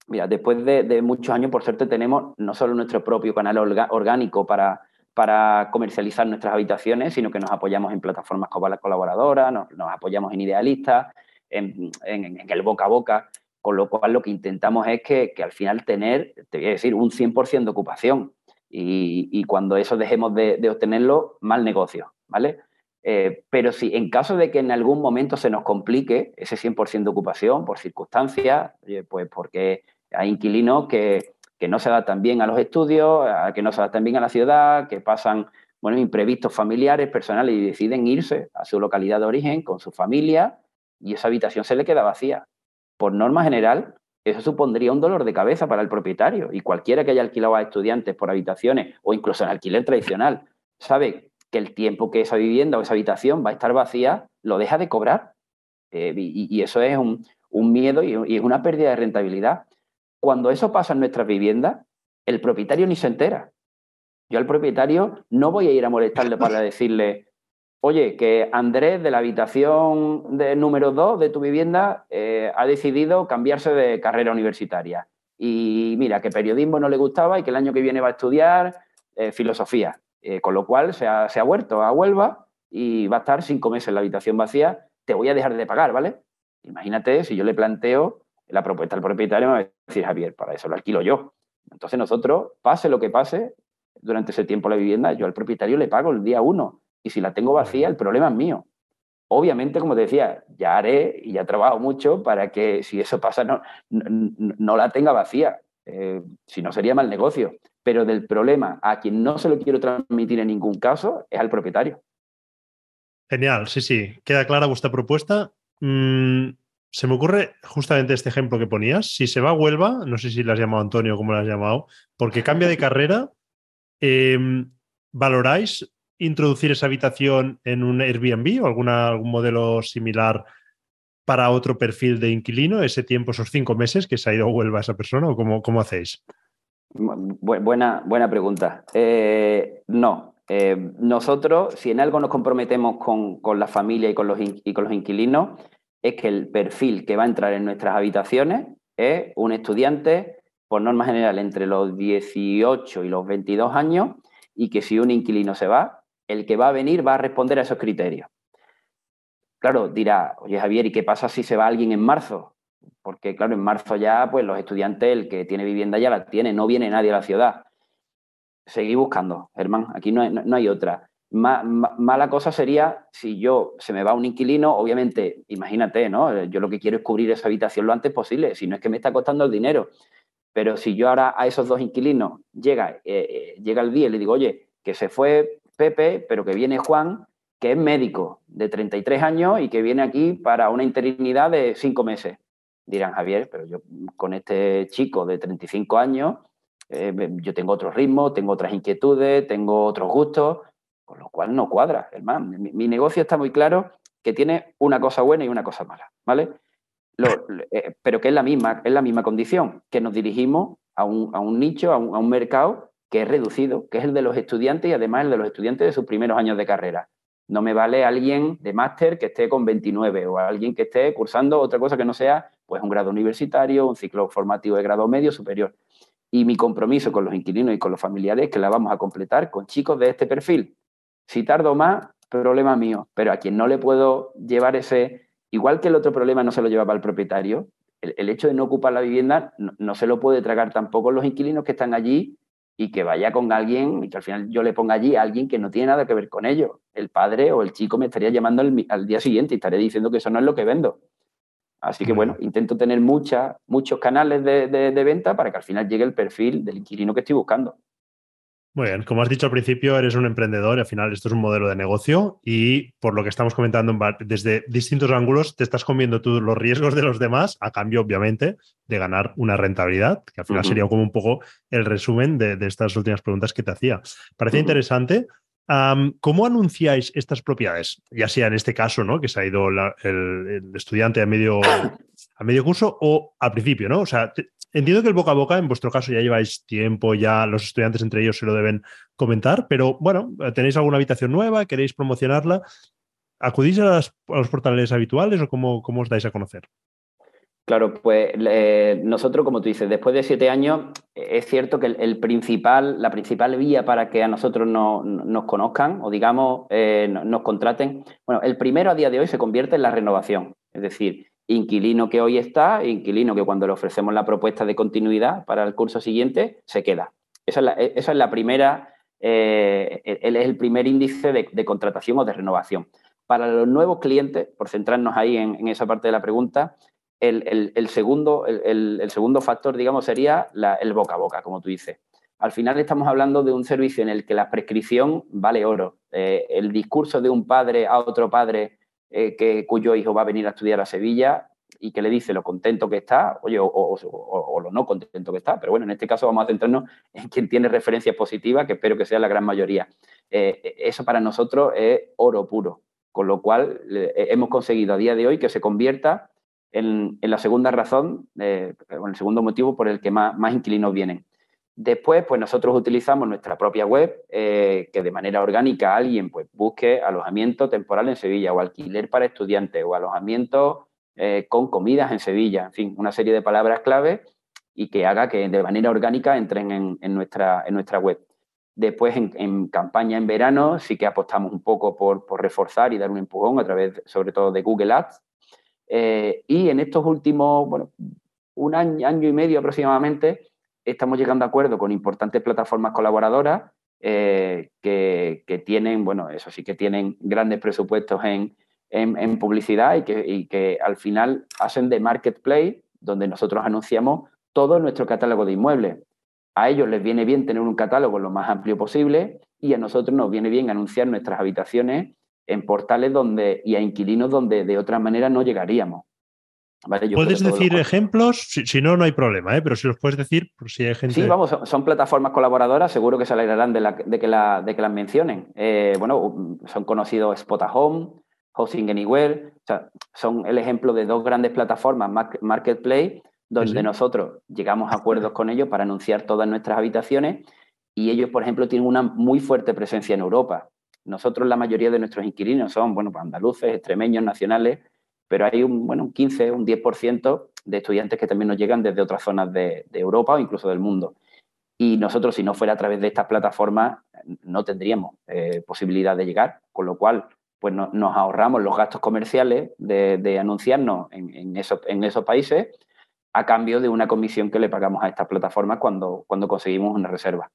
mira, después de, muchos años, por suerte, tenemos no solo nuestro propio canal orgánico para, comercializar nuestras habitaciones, sino que nos apoyamos en plataformas como la colaboradora, nos, apoyamos en idealistas, en, el boca a boca, con lo cual lo que intentamos es que, que al final tener, te voy a decir, un 100% de ocupación y, cuando eso dejemos de, obtenerlo, mal negocio, ¿vale? Eh, pero si en caso de que en algún momento se nos complique ese 100% de ocupación por circunstancias, pues porque hay inquilinos que, que, no se adaptan bien a los estudios, que no se adaptan bien a la ciudad, que pasan bueno, imprevistos familiares, personales y deciden irse a su localidad de origen con su familia y esa habitación se le queda vacía. Por norma general, eso supondría un dolor de cabeza para el propietario y cualquiera que haya alquilado a estudiantes por habitaciones o incluso en alquiler tradicional sabe que el tiempo que esa vivienda o esa habitación va a estar vacía lo deja de cobrar. Eh, y, eso es un, miedo y, es una pérdida de rentabilidad. Cuando eso pasa en nuestras viviendas, el propietario ni se entera. Yo al propietario no voy a ir a molestarle para *laughs* decirle, oye, que Andrés de la habitación de número 2 de tu vivienda eh, ha decidido cambiarse de carrera universitaria. Y mira, que periodismo no le gustaba y que el año que viene va a estudiar eh, filosofía. Eh, con lo cual se ha, se ha vuelto a Huelva y va a estar cinco meses en la habitación vacía. Te voy a dejar de pagar, ¿vale? Imagínate si yo le planteo la propuesta al propietario, me va a decir, Javier, para eso lo alquilo yo. Entonces nosotros, pase lo que pase, durante ese tiempo la vivienda, yo al propietario le pago el día uno y si la tengo vacía, el problema es mío. Obviamente, como te decía, ya haré y ya he trabajado mucho para que si eso pasa no, no, la tenga vacía. Eh, si no, sería mal negocio. Pero del problema a quien no se lo quiero transmitir en ningún caso es al propietario. Genial, sí, sí. Queda clara vuestra propuesta. Mm, se me ocurre justamente este ejemplo que ponías. Si se va a Huelva, no sé si la has llamado Antonio o cómo la has llamado, porque cambia de *laughs* carrera, em, ¿valoráis introducir esa habitación en un Airbnb o alguna, algún modelo similar para otro perfil de inquilino, ese tiempo, esos cinco meses que se ha ido a Huelva esa persona o cómo, cómo hacéis? Buena, buena pregunta. Eh, no. Eh, nosotros, si en algo nos comprometemos con, con la familia y con, los y con los inquilinos, es que el perfil que va a entrar en nuestras habitaciones es un estudiante, por norma general, entre los 18 y los 22 años, y que si un inquilino se va, el que va a venir va a responder a esos criterios. Claro, dirá, oye Javier, ¿y qué pasa si se va alguien en marzo? Porque claro, en marzo ya, pues los estudiantes, el que tiene vivienda ya la tiene, no viene nadie a la ciudad. Seguí buscando, Germán, aquí no hay, otra. Mala cosa sería si yo se me va un inquilino, obviamente, imagínate, ¿no? Yo lo que quiero es cubrir esa habitación lo antes posible, si no es que me está costando el dinero. Pero si yo ahora a esos dos inquilinos llega, eh, eh, llega el día y le digo, oye, que se fue Pepe, pero que viene Juan, que es médico de 33 años y que viene aquí para una interinidad de cinco meses. Dirán, Javier, pero yo con este chico de 35 años, eh, yo tengo otros ritmos, tengo otras inquietudes, tengo otros gustos, con lo cual no cuadra, hermano. Mi, mi, negocio está muy claro que tiene una cosa buena y una cosa mala, ¿vale? Eh, pero que es la misma, es la misma condición, que nos dirigimos a un, nicho, a un, mercado que es reducido, que es el de los estudiantes y además el de los estudiantes de sus primeros años de carrera. No me vale alguien de máster que esté con 29 o alguien que esté cursando otra cosa que no sea pues un grado universitario, un ciclo formativo de grado medio superior. Y mi compromiso con los inquilinos y con los familiares es que la vamos a completar con chicos de este perfil, si tardo más, problema mío, pero a quien no le puedo llevar ese, igual que el otro problema no se lo llevaba el propietario, el, hecho de no ocupar la vivienda no, se lo puede tragar tampoco los inquilinos que están allí y que vaya con alguien y que al final yo le ponga allí a alguien que no tiene nada que ver con ello. El padre o el chico me estaría llamando al, día siguiente y estaría diciendo que eso no es lo que vendo. Así que bueno, intento tener muchos canales de venta para que al final llegue el perfil del inquilino que estoy buscando. Muy bien, como has dicho al principio, eres un emprendedor y al final esto es un modelo de negocio y por lo que estamos comentando desde distintos ángulos, te estás comiendo tú los riesgos de los demás a cambio, obviamente, de ganar una rentabilidad, que al final sería como un poco el resumen de, estas últimas preguntas que te hacía. Parece interesante. ¿Cómo anunciáis estas propiedades? Ya sea en este caso, ¿no? Que se ha ido el, estudiante a medio, a medio curso o al principio, ¿no? O sea, Entiendo que el boca a boca, en vuestro caso ya lleváis tiempo, ya los estudiantes entre ellos se lo deben comentar, pero bueno, ¿tenéis alguna habitación nueva? ¿Queréis promocionarla? ¿Acudís a, los portales habituales o cómo, os dais a conocer? Claro, pues nosotros, como tú dices, después de siete años, es cierto que el, principal, la principal vía para que a nosotros nos conozcan o, digamos, eh, nos contraten, bueno, el primero a día de hoy se convierte en la renovación. Es decir, inquilino que hoy está, inquilino que cuando le ofrecemos la propuesta de continuidad para el curso siguiente, se queda. Esa es la, primera, eh, es el primer índice de, contratación o de renovación. Para los nuevos clientes, por centrarnos ahí en, esa parte de la pregunta, el, segundo, el, segundo factor, digamos, sería el boca a boca, como tú dices. Al final estamos hablando de un servicio en el que la prescripción vale oro. Eh, el discurso de un padre a otro padre eh, que, cuyo hijo va a venir a estudiar a Sevilla y que le dice lo contento que está, oye, o, lo no contento que está. Pero bueno, en este caso vamos a centrarnos en quien tiene referencias positivas, que espero que sea la gran mayoría. Eh, eso para nosotros es oro puro, con lo cual hemos conseguido a día de hoy que se convierta en, la segunda razón, eh, en el segundo motivo por el que más, más inquilinos vienen. Después, pues nosotros utilizamos nuestra propia web, eh, que de manera orgánica alguien pues, busque alojamiento temporal en Sevilla o alquiler para estudiantes o alojamiento eh, con comidas en Sevilla, en fin, una serie de palabras clave y que haga que de manera orgánica entren en, nuestra, en nuestra web. Después, en, campaña en verano, sí que apostamos un poco por, reforzar y dar un empujón a través, sobre todo, de Google Ads. Eh, y en estos últimos, bueno, un año, año y medio aproximadamente, estamos llegando a acuerdo con importantes plataformas colaboradoras eh, que, tienen, bueno, eso sí que tienen grandes presupuestos en, publicidad y que, que, al final hacen de marketplace donde nosotros anunciamos todo nuestro catálogo de inmuebles. A ellos les viene bien tener un catálogo lo más amplio posible y a nosotros nos viene bien anunciar nuestras habitaciones en portales donde y a inquilinos donde de otra manera no llegaríamos. ¿Puedes decir ejemplos? Si, no, no hay problema, ¿eh? pero si los puedes decir, por si hay gente. Sí, vamos, son, plataformas colaboradoras, seguro que se alegrarán de, que, la, de que las mencionen. Eh, bueno, son conocidos Spotahome, Housing Anywhere, o sea, son el ejemplo de dos grandes plataformas, Marketplace, donde nosotros llegamos a acuerdos con ellos para anunciar todas nuestras habitaciones y ellos, por ejemplo, tienen una muy fuerte presencia en Europa. Nosotros, la mayoría de nuestros inquilinos son, bueno, pues andaluces, extremeños, nacionales, pero hay un, bueno, un 15, un 10% de estudiantes que también nos llegan desde otras zonas de, Europa o incluso del mundo. Y nosotros, si no fuera a través de estas plataformas, no tendríamos eh, posibilidad de llegar, con lo cual pues nos ahorramos los gastos comerciales de, anunciarnos en, esos, en esos países a cambio de una comisión que le pagamos a estas plataformas cuando, cuando conseguimos una reserva.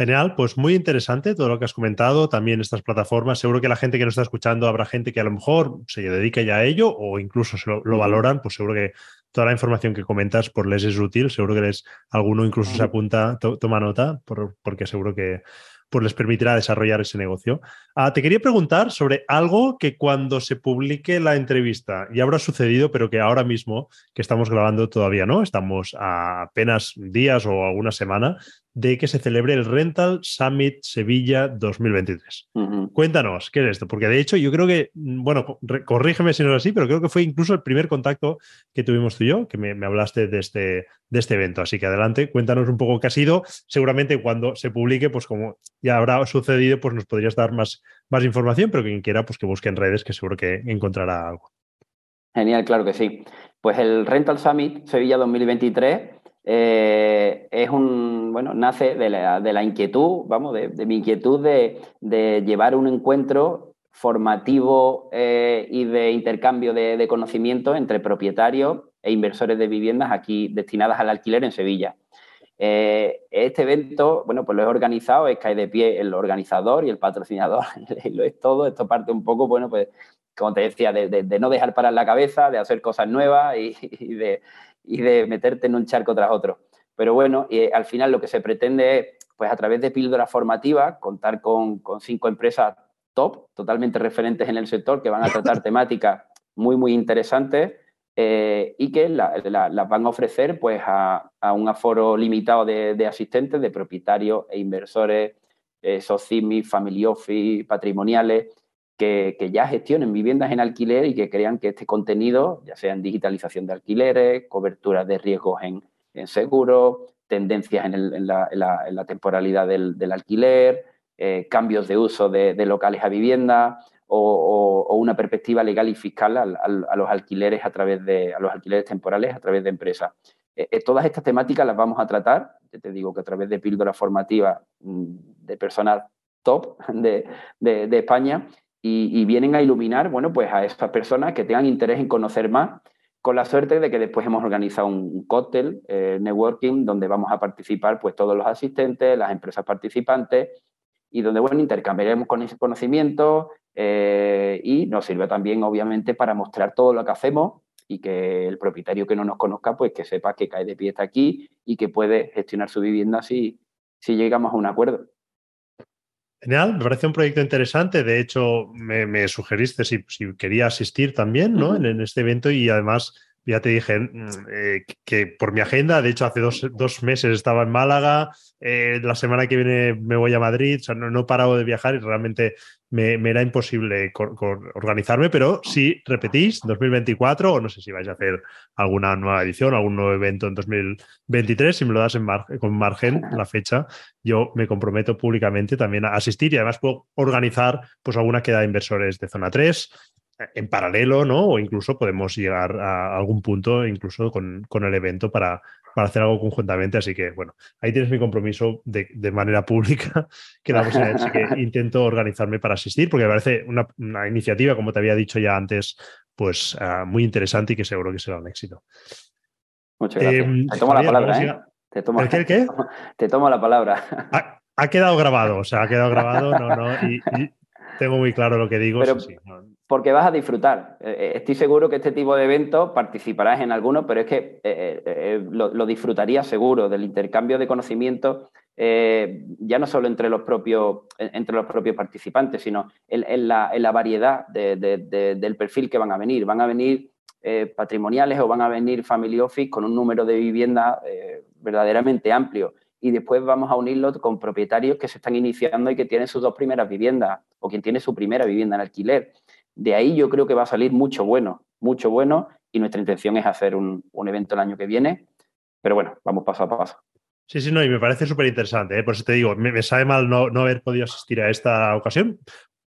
Genial, pues muy interesante todo lo que has comentado, también estas plataformas. Seguro que la gente que nos está escuchando habrá gente que a lo mejor se dedica ya a ello o incluso se lo, valoran, pues seguro que toda la información que comentas por les es útil, seguro que les, alguno incluso se apunta, toma nota, porque seguro que, pues les permitirá desarrollar ese negocio. Ah, te quería preguntar sobre algo que cuando se publique la entrevista ya habrá sucedido, pero que ahora mismo que estamos grabando todavía no, estamos a apenas días o alguna semana de que se celebre el Rental Summit Sevilla 2023. Cuéntanos, ¿qué es esto? Porque de hecho yo creo que, mm, bueno, corrígeme si no es así, pero creo que fue incluso el primer contacto que tuvimos tú y yo, que me, hablaste de este, de este evento. Así que adelante, cuéntanos un poco qué ha sido. Seguramente cuando se publique, pues como ya habrá sucedido, pues nos podrías dar más, más información, pero quien quiera, pues que busque en redes, que seguro que encontrará algo. Genial, claro que sí. Pues el Rental Summit Sevilla 2023 eh, es un, bueno, nace de la, inquietud, vamos, de, mi inquietud de, llevar un encuentro formativo eh, y de intercambio de, conocimiento entre propietarios e inversores de viviendas aquí destinadas al alquiler en Sevilla. Eh, este evento, bueno, pues lo he organizado, es cae de pie el organizador y el patrocinador, *laughs* lo es todo, esto parte un poco, bueno, pues como te decía, de, no dejar parar la cabeza, de hacer cosas nuevas y de, y de meterte en un charco tras otro. Pero bueno, y al final lo que se pretende es, pues a través de píldoras formativas, contar con, cinco empresas top, totalmente referentes en el sector, que van a tratar *laughs* temáticas muy, muy interesantes eh, y que las van a ofrecer pues, a, un aforo limitado de, asistentes, de propietarios e inversores, eh, SOCIMI, Family Office, patrimoniales, que, ya gestionen viviendas en alquiler y que crean que este contenido, ya sea en digitalización de alquileres, cobertura de riesgos en, en seguros, tendencias en, la, temporalidad del, alquiler, eh, cambios de uso de, locales a vivienda o, una perspectiva legal y fiscal a, los alquileres a través de los alquileres temporales a través de empresas. Eh, eh, todas estas temáticas las vamos a tratar, te digo que a través de píldoras formativas mm, de personal top de, de España y, vienen a iluminar, bueno, pues a esas personas que tengan interés en conocer más, con la suerte de que después hemos organizado un cóctel, eh, networking, donde vamos a participar pues todos los asistentes, las empresas participantes, y donde, bueno, intercambiaremos con ese conocimiento eh, y nos sirve también, obviamente, para mostrar todo lo que hacemos y que el propietario que no nos conozca, pues que sepa que cae de pie está aquí y que puede gestionar su vivienda si, si llegamos a un acuerdo. Genial, me parece un proyecto interesante. De hecho, me, sugeriste si, quería asistir también ¿no? en, este evento y además ya te dije mm, eh, que por mi agenda, de hecho hace dos, meses estaba en Málaga, eh, la semana que viene me voy a Madrid, o sea, no, no he parado de viajar y realmente me, era imposible organizarme, pero si repetís 2024 o no sé si vais a hacer alguna nueva edición, algún nuevo evento en 2023, si me lo das en con margen la fecha, yo me comprometo públicamente también a asistir y además puedo organizar pues alguna queda de inversores de zona 3 en paralelo, ¿no? O incluso podemos llegar a algún punto, incluso con, el evento, para, para, hacer algo conjuntamente. Así que, bueno, ahí tienes mi compromiso de, manera pública, *laughs* que vamos a Así que *laughs* intento organizarme para asistir, porque me parece una, iniciativa, como te había dicho ya antes, pues ah, muy interesante y que seguro que será un éxito. Muchas gracias. Em, te tomo la palabra, ¿eh? Te tomo, qué, qué? *laughs* Te tomo la palabra. Ha, quedado grabado, o sea, ha quedado grabado, no, no, y, tengo muy claro lo que digo. sí, porque vas a disfrutar. Eh, eh, estoy seguro que este tipo de eventos participarás en algunos, pero es que eh, lo, disfrutarías seguro del intercambio de conocimientos, ya no solo entre los propios, entre los propios participantes, sino en, la, variedad del perfil que van a venir. Van a venir patrimoniales o van a venir family office con un número de viviendas verdaderamente amplio y después vamos a unirlo con propietarios que se están iniciando y que tienen sus dos primeras viviendas o quien tiene su primera vivienda en alquiler. De ahí yo creo que va a salir mucho bueno, mucho bueno, y nuestra intención es hacer un, evento el año que viene, pero bueno, vamos paso a paso. Sí, sí, no, y me parece súper interesante, ¿eh? por eso te digo, me, sabe mal no, haber podido asistir a esta ocasión,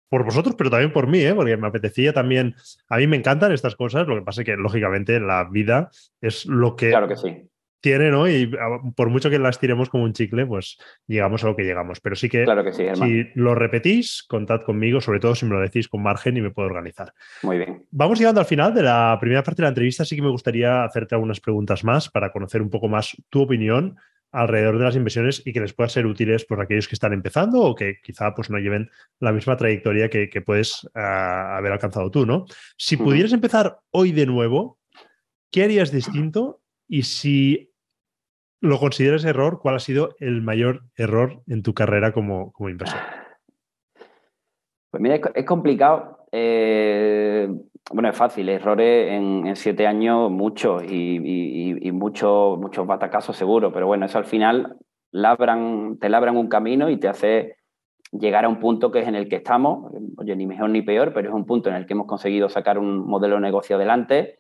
por vosotros, pero también por mí, ¿eh? porque me apetecía también, a mí me encantan estas cosas, lo que pasa es que lógicamente la vida es lo que, claro que sí tiene, ¿no? Y ah, por mucho que las tiremos como un chicle, pues llegamos a lo que llegamos. Pero sí que, claro que sí, si lo repetís, contad conmigo, sobre todo si me lo decís con margen y me puedo organizar. Muy bien. Vamos llegando al final de la primera parte de la entrevista, así que me gustaría hacerte algunas preguntas más para conocer un poco más tu opinión. alrededor de las inversiones y que les pueda ser útiles por aquellos que están empezando o que quizá pues, no lleven la misma trayectoria que, puedes ah, haber alcanzado tú, ¿no? Si pudieras empezar hoy de nuevo, ¿qué harías distinto? Y si lo consideras error, ¿cuál ha sido el mayor error en tu carrera como, como inversor? Pues mira, es complicado. Eh, bueno, es fácil, errores en, siete años muchos y, muchos, muchos batacazos seguro, pero bueno, eso al final te labran un camino y te hace llegar a un punto que es en el que estamos, oye, ni mejor ni peor, pero es un punto en el que hemos conseguido sacar un modelo de negocio adelante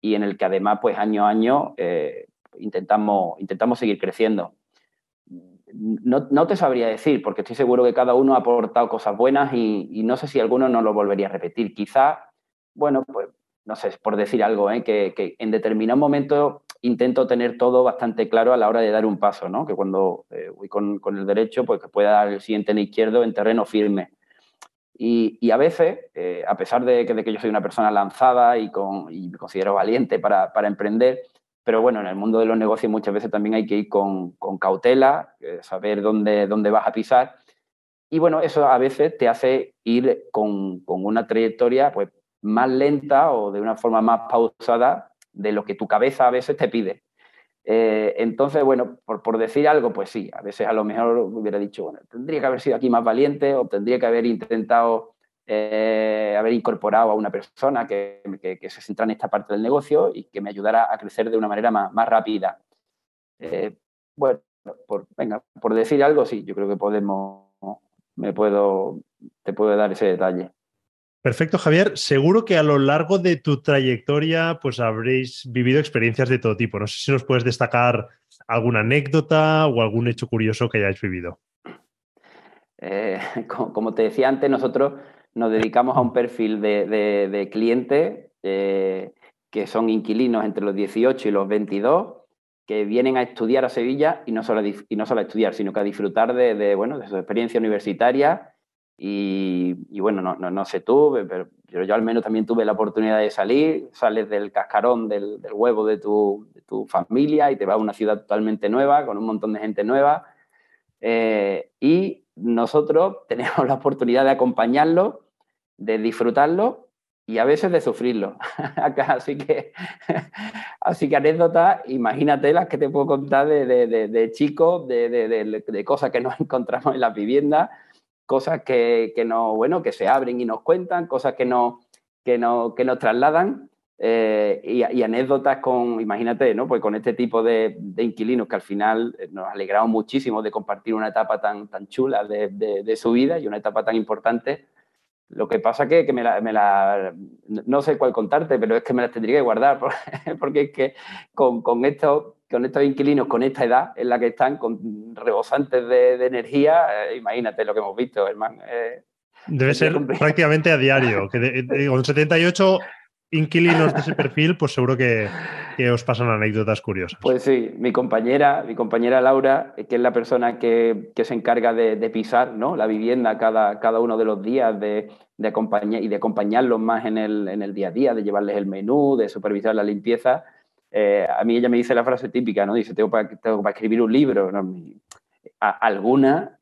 y en el que además, pues año a año, eh, intentamos, intentamos seguir creciendo. No, te sabría decir, porque estoy seguro que cada uno ha aportado cosas buenas y, no sé si alguno no lo volvería a repetir. Quizá, bueno, pues no sé, por decir algo, ¿eh? que, en determinado momento intento tener todo bastante claro a la hora de dar un paso, ¿no? que cuando eh, voy con, el derecho, pues que pueda dar el siguiente en izquierdo en terreno firme. Y, a veces, eh, a pesar de que, yo soy una persona lanzada y, con, me considero valiente para, para emprender, pero bueno, en el mundo de los negocios muchas veces también hay que ir con, cautela, eh, saber dónde, dónde vas a pisar. Y bueno, eso a veces te hace ir con, una trayectoria pues, más lenta o de una forma más pausada de lo que tu cabeza a veces te pide. Eh, entonces, bueno, por, por, decir algo, pues sí, a veces a lo mejor hubiera dicho, bueno, tendría que haber sido aquí más valiente o tendría que haber intentado eh, haber incorporado a una persona que, se centra en esta parte del negocio y que me ayudara a crecer de una manera más, rápida. Eh, bueno, por, venga, por decir algo, sí, yo creo que podemos, me puedo, te puedo dar ese detalle. Perfecto, Javier. Seguro que a lo largo de tu trayectoria, pues habréis vivido experiencias de todo tipo. No sé si nos puedes destacar alguna anécdota o algún hecho curioso que hayáis vivido. Eh, *laughs* como, te decía antes, nosotros nos dedicamos a un perfil de, clientes eh, que son inquilinos entre los 18 y los 22 que vienen a estudiar a Sevilla y no solo a, y no solo a estudiar, sino que a disfrutar de, bueno, de su experiencia universitaria. Y, bueno, no, no, sé tú, pero, yo al menos también tuve la oportunidad de salir, sales del cascarón del, huevo de tu, familia y te vas a una ciudad totalmente nueva, con un montón de gente nueva. Eh, y nosotros *laughs* tenemos la oportunidad de acompañarlos de disfrutarlo y a veces de sufrirlo. *laughs* así que, *laughs* así que anécdotas, imagínate las que te puedo contar de, de, de, chicos, de, cosas que nos *laughs* encontramos en las viviendas, cosas que, que, no, bueno, que se abren y nos cuentan, cosas que, no, que, no, que nos trasladan. Eh, y, anécdotas con, imagínate, ¿no? Pues con este tipo de, inquilinos que al final eh, nos alegramos muchísimo de compartir una etapa tan, tan chula de, su vida y una etapa tan importante lo que pasa que, que me, la, no sé cuál contarte, pero es que me las tendría que guardar, *laughs* porque es que con, con, estos, con estos inquilinos, con esta edad en la que están, con rebosantes de, energía, eh, imagínate lo que hemos visto, hermano. Eh, Debe ser prácticamente a diario, que con *laughs* 78 inquilinos de ese perfil, pues seguro que, os pasan anécdotas curiosas. Pues sí, mi compañera, mi compañera Laura, que es la persona que, se encarga de, pisar ¿no? la vivienda cada, cada uno de los días, de, acompañar y de acompañarlos más en el, en el, día a día, de llevarles el menú, de supervisar la limpieza. Eh, a mí ella me dice la frase típica, ¿no? Dice, tengo para, tengo para escribir un libro. ¿no? Alguna,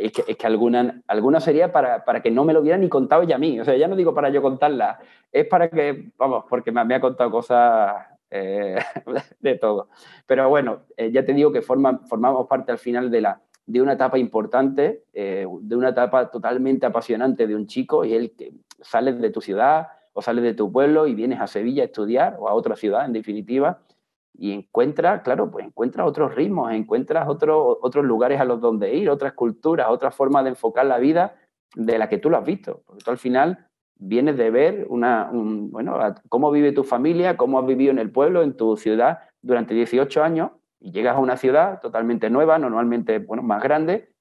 es que, es que alguna, alguna sería para, para, que no me lo hubiera ni contado ella a mí. O sea, ya no digo para yo contarla, es para que, vamos, porque me, ha contado cosas eh, *laughs* de todo. Pero bueno, eh, ya te digo que formamos parte al final de, la, de una etapa importante, eh, de una etapa totalmente apasionante de un chico y él que sales de tu ciudad o sales de tu pueblo y vienes a Sevilla a estudiar o a otra ciudad en definitiva y encuentras, claro, pues encuentras otros ritmos, encuentras otros otros lugares a los donde ir, otras culturas, otras formas de enfocar la vida de la que tú lo has visto. Porque tú al final vienes de ver una, bueno, cómo vive tu familia, cómo has vivido en el pueblo, en tu ciudad durante 18 años y llegas a una ciudad totalmente nueva, normalmente bueno, más grande,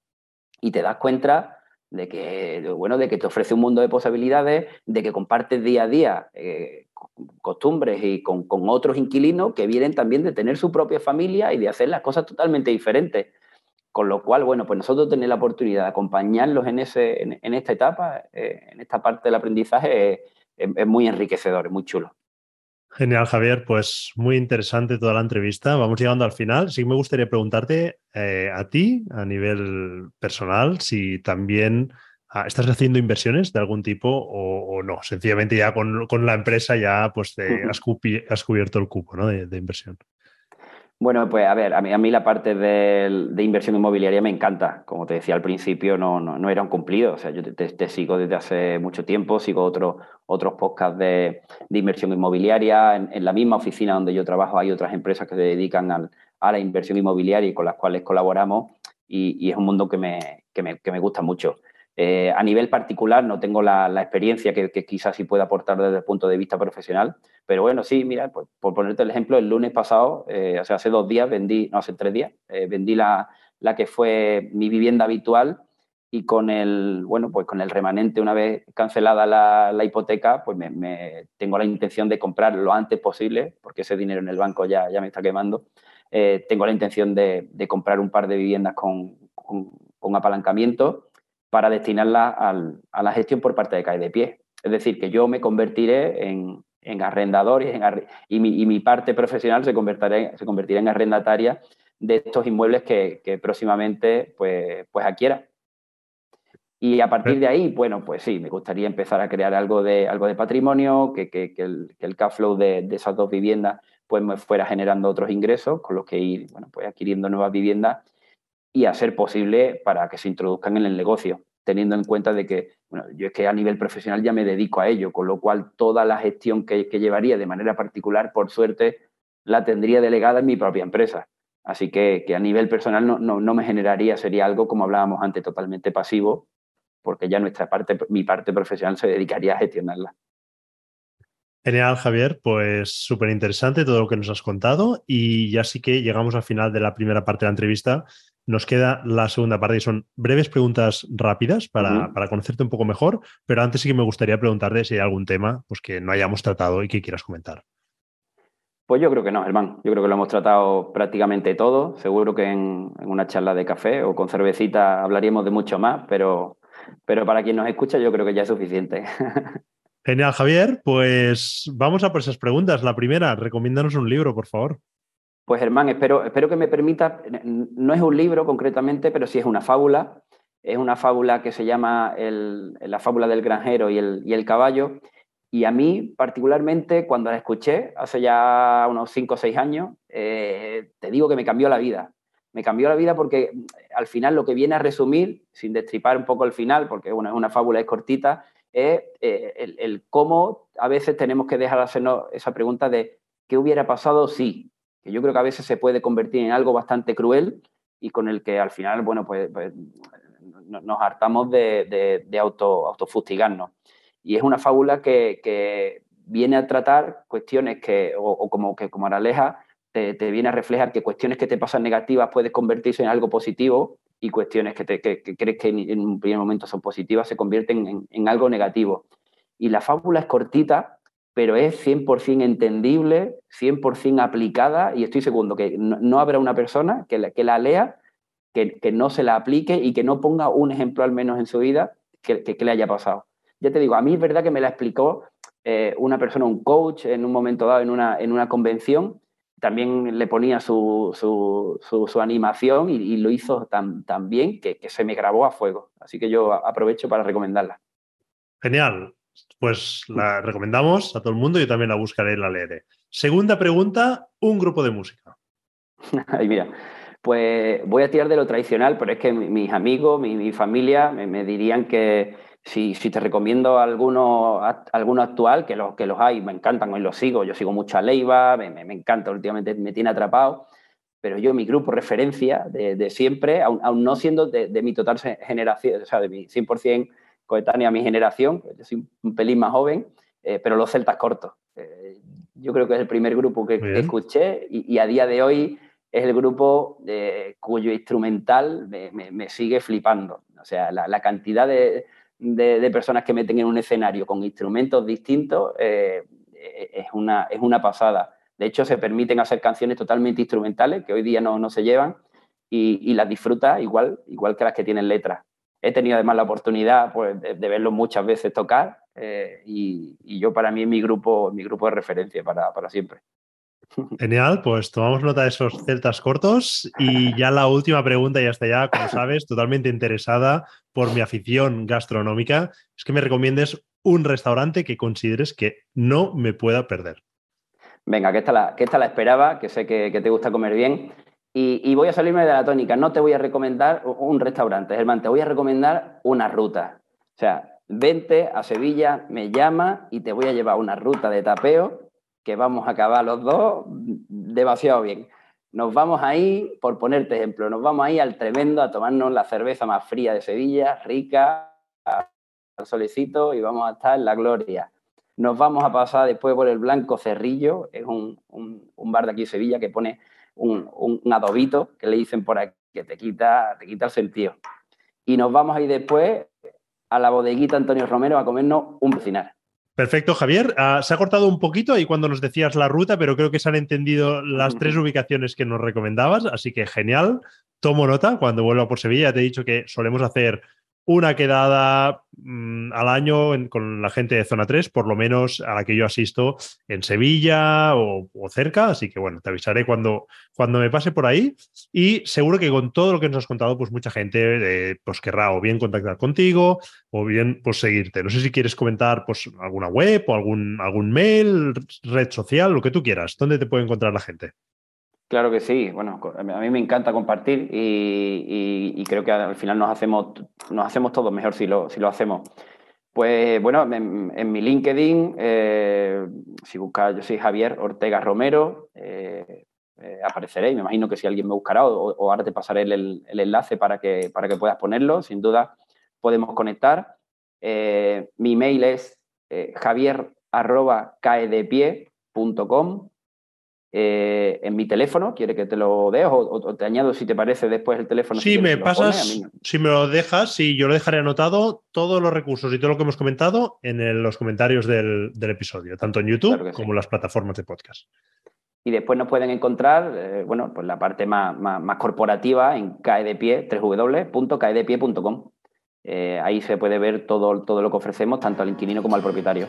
y te das cuenta de que, bueno, de que te ofrece un mundo de posibilidades, de que compartes día a día eh, costumbres y con, otros inquilinos que vienen también de tener su propia familia y de hacer las cosas totalmente diferentes. Con lo cual, bueno, pues nosotros tener la oportunidad de acompañarlos en, ese, en, esta etapa, eh, en esta parte del aprendizaje, es, muy enriquecedor, es muy chulo. Genial, Javier. Pues muy interesante toda la entrevista. Vamos llegando al final. Sí me gustaría preguntarte eh, a ti, a nivel personal, si también ah, estás haciendo inversiones de algún tipo o, no. Sencillamente ya con, la empresa ya pues has, cubierto el cupo de inversión. Bueno, pues a ver, a mí, a mí la parte de, inversión inmobiliaria me encanta. Como te decía al principio, no, no, era un cumplido. O sea, yo te, sigo desde hace mucho tiempo, sigo otros otros podcasts de, inversión inmobiliaria. En, la misma oficina donde yo trabajo hay otras empresas que se dedican a la inversión inmobiliaria y con las cuales colaboramos. Y, es un mundo que me, que me gusta mucho. Eh, a nivel particular no tengo la, experiencia que, quizás sí pueda aportar desde el punto de vista profesional, pero bueno, sí, mira, pues, por ponerte el ejemplo, el lunes pasado, eh, o sea, hace dos días vendí, no, hace tres días, eh, vendí la, que fue mi vivienda habitual y con el, bueno, pues con el remanente, una vez cancelada la, hipoteca, pues me, tengo la intención de comprar lo antes posible, porque ese dinero en el banco ya, ya me está quemando. tengo la intención de, comprar un par de viviendas con, con apalancamiento para destinarla a la gestión por parte de CAE de Pie. Es decir, que yo me convertiré en, arrendador y, mi, parte profesional se convertirá, se convertirá en arrendataria de estos inmuebles que, próximamente pues, pues adquiera. Y a partir de ahí, bueno, pues sí, me gustaría empezar a crear algo de, algo de patrimonio, que, el, que cash flow de, esas dos viviendas pues me fuera generando otros ingresos, con los que ir bueno, pues adquiriendo nuevas viviendas y a ser posible para que se introduzcan en el negocio, teniendo en cuenta de que, bueno, yo es que a nivel profesional ya me dedico a ello, con lo cual toda la gestión que, llevaría de manera particular, por suerte, la tendría delegada en mi propia empresa. Así que, a nivel personal no, no, me generaría, sería algo, como hablábamos antes, totalmente pasivo, porque ya nuestra parte, mi parte profesional se dedicaría a gestionarla. Genial, Javier. Pues súper interesante todo lo que nos has contado y ya sí que llegamos al final de la primera parte de la entrevista nos queda la segunda parte y son breves preguntas rápidas para, conocerte un poco mejor, pero antes sí que me gustaría preguntarte si hay algún tema pues, que no hayamos tratado y que quieras comentar. Pues yo creo que no, Germán. Yo creo que lo hemos tratado prácticamente todo. Seguro que en, una charla de café o con cervecita hablaríamos de mucho más, pero, pero para quien nos escucha yo creo que ya es suficiente. *laughs* Genial, Javier. Pues vamos a por esas preguntas. La primera, recomiéndanos un libro, por favor. Pues Germán, espero, espero que me permita, no es un libro concretamente, pero sí es una fábula. Es una fábula que se llama La fábula del granjero y el, caballo. Y a mí, particularmente, cuando la escuché hace ya unos 5 o 6 años, eh, te digo que me cambió la vida. Me cambió la vida porque al final lo que viene a resumir, sin destripar un poco el final, porque bueno, es una fábula, es cortita, es eh, el, el, cómo a veces tenemos que dejar de hacernos esa pregunta de qué hubiera pasado si, que yo creo que a veces se puede convertir en algo bastante cruel y con el que al final, bueno, pues, pues nos hartamos de, de, auto, autofustigarnos. Y es una fábula que, viene a tratar cuestiones que, o, como que como Araleja, te, te, viene a reflejar que cuestiones que te pasan negativas puedes convertirse en algo positivo y cuestiones que, te, que, crees que en un primer momento son positivas se convierten en, en algo negativo. Y la fábula es cortita, pero es 100% entendible, 100% aplicada y estoy seguro que no, habrá una persona que la, lea, que, no se la aplique y que no ponga un ejemplo al menos en su vida que, le haya pasado. Ya te digo, a mí es verdad que me la explicó eh, una persona, un coach, en un momento dado en una, en una convención, también le ponía su, su, animación y, lo hizo tan, tan bien que, que se me grabó a fuego. Así que yo aprovecho para recomendarla. Genial. Pues la recomendamos a todo el mundo, yo también la buscaré y la leeré. Segunda pregunta, un grupo de música. *laughs* Ay, mira, pues voy a tirar de lo tradicional, pero es que mis amigos, mi, familia me, dirían que si, te recomiendo alguno, alguno actual, que los, que los hay, me encantan, hoy los sigo, yo sigo mucho a Leiva, me, encanta, últimamente me tiene atrapado, pero yo mi grupo referencia de, siempre, aún, no siendo de, de, mi total generación, o sea, de mi 100% coetánea a mi generación, yo soy un pelín más joven, eh, pero los celtas cortos. Eh, yo creo que es el primer grupo que, escuché y, a día de hoy es el grupo de, cuyo instrumental me, sigue flipando. O sea, la, cantidad de, personas que meten en un escenario con instrumentos distintos eh, es, una, es una pasada. De hecho, se permiten hacer canciones totalmente instrumentales que hoy día no, se llevan y, las disfruta igual, igual que las que tienen letras. He tenido además la oportunidad pues, de, verlos muchas veces tocar eh, y, yo para mí mi grupo, mi grupo de referencia para, para siempre. *laughs* Genial, pues tomamos nota de esos celtas cortos y ya la última pregunta, ya está ya, como sabes, totalmente interesada por mi afición gastronómica, es que me recomiendes un restaurante que consideres que no me pueda perder. Venga, que esta la, que esta la esperaba, que sé que, te gusta comer bien. Y, voy a salirme de la tónica. No te voy a recomendar un restaurante, Germán, te voy a recomendar una ruta. O sea, vente a Sevilla, me llama y te voy a llevar una ruta de tapeo que vamos a acabar los dos demasiado bien. Nos vamos ahí, por ponerte ejemplo, nos vamos ahí al tremendo a tomarnos la cerveza más fría de Sevilla, rica, al solecito y vamos a estar en la gloria. Nos vamos a pasar después por el Blanco Cerrillo, es un, bar de aquí Sevilla que pone un, adobito que le dicen por aquí, que te quita, te quita el sentido. Y nos vamos a ir después a la bodeguita Antonio Romero a comernos un vecinar. Perfecto, Javier. Ah, se ha cortado un poquito ahí cuando nos decías la ruta, pero creo que se han entendido las tres ubicaciones que nos recomendabas, así que genial. Tomo nota cuando vuelva por Sevilla. Te he dicho que solemos hacer una quedada mm, al año con la gente de Zona 3, por lo menos a la que yo asisto en Sevilla o, cerca. Así que bueno, te avisaré cuando, cuando me pase por ahí. Y seguro que con todo lo que nos has contado, pues mucha gente eh, pues querrá o bien contactar contigo o bien pues seguirte. No sé si quieres comentar pues alguna web o algún, algún mail, red social, lo que tú quieras. ¿Dónde te puede encontrar la gente? Claro que sí, bueno, a mí me encanta compartir y, creo que al final nos hacemos, nos hacemos todos mejor si lo, si lo hacemos. Pues bueno, en, mi LinkedIn, eh, si buscas, yo soy Javier Ortega Romero, eh, eh, apareceré me imagino que si alguien me buscará o, ahora te pasaré el, enlace para que, para que puedas ponerlo, sin duda podemos conectar. mi mail es javier.caedepie.com eh, en mi teléfono. ¿Quiere que te lo dé o, te añado si te parece después el teléfono? Sí, me pasas, si me lo dejas, sí, yo lo dejaré anotado todos los recursos y todo lo que hemos comentado en los comentarios del, episodio, tanto en YouTube como en las plataformas de podcast. Y después nos pueden encontrar, eh, bueno, pues la parte más, más, corporativa en caedepie, www.caedepie.com. Eh, ahí se puede ver todo, todo lo que ofrecemos, tanto al inquilino como al propietario.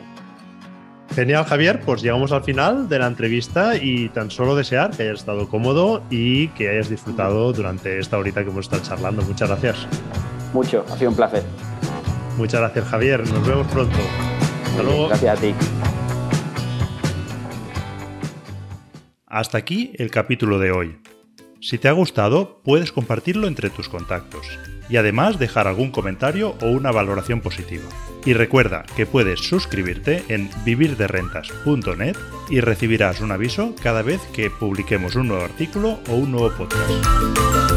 Genial, Javier. Pues llegamos al final de la entrevista y tan solo desear que hayas estado cómodo y que hayas disfrutado durante esta horita que hemos estado charlando. Muchas gracias. Mucho, ha sido un placer. Muchas gracias, Javier. Nos vemos pronto. Hasta luego. Gracias a ti. Hasta aquí el capítulo de hoy. Si te ha gustado, puedes compartirlo entre tus contactos y además dejar algún comentario o una valoración positiva. Y recuerda que puedes suscribirte en vivirderrentas.net y recibirás un aviso cada vez que publiquemos un nuevo artículo o un nuevo podcast.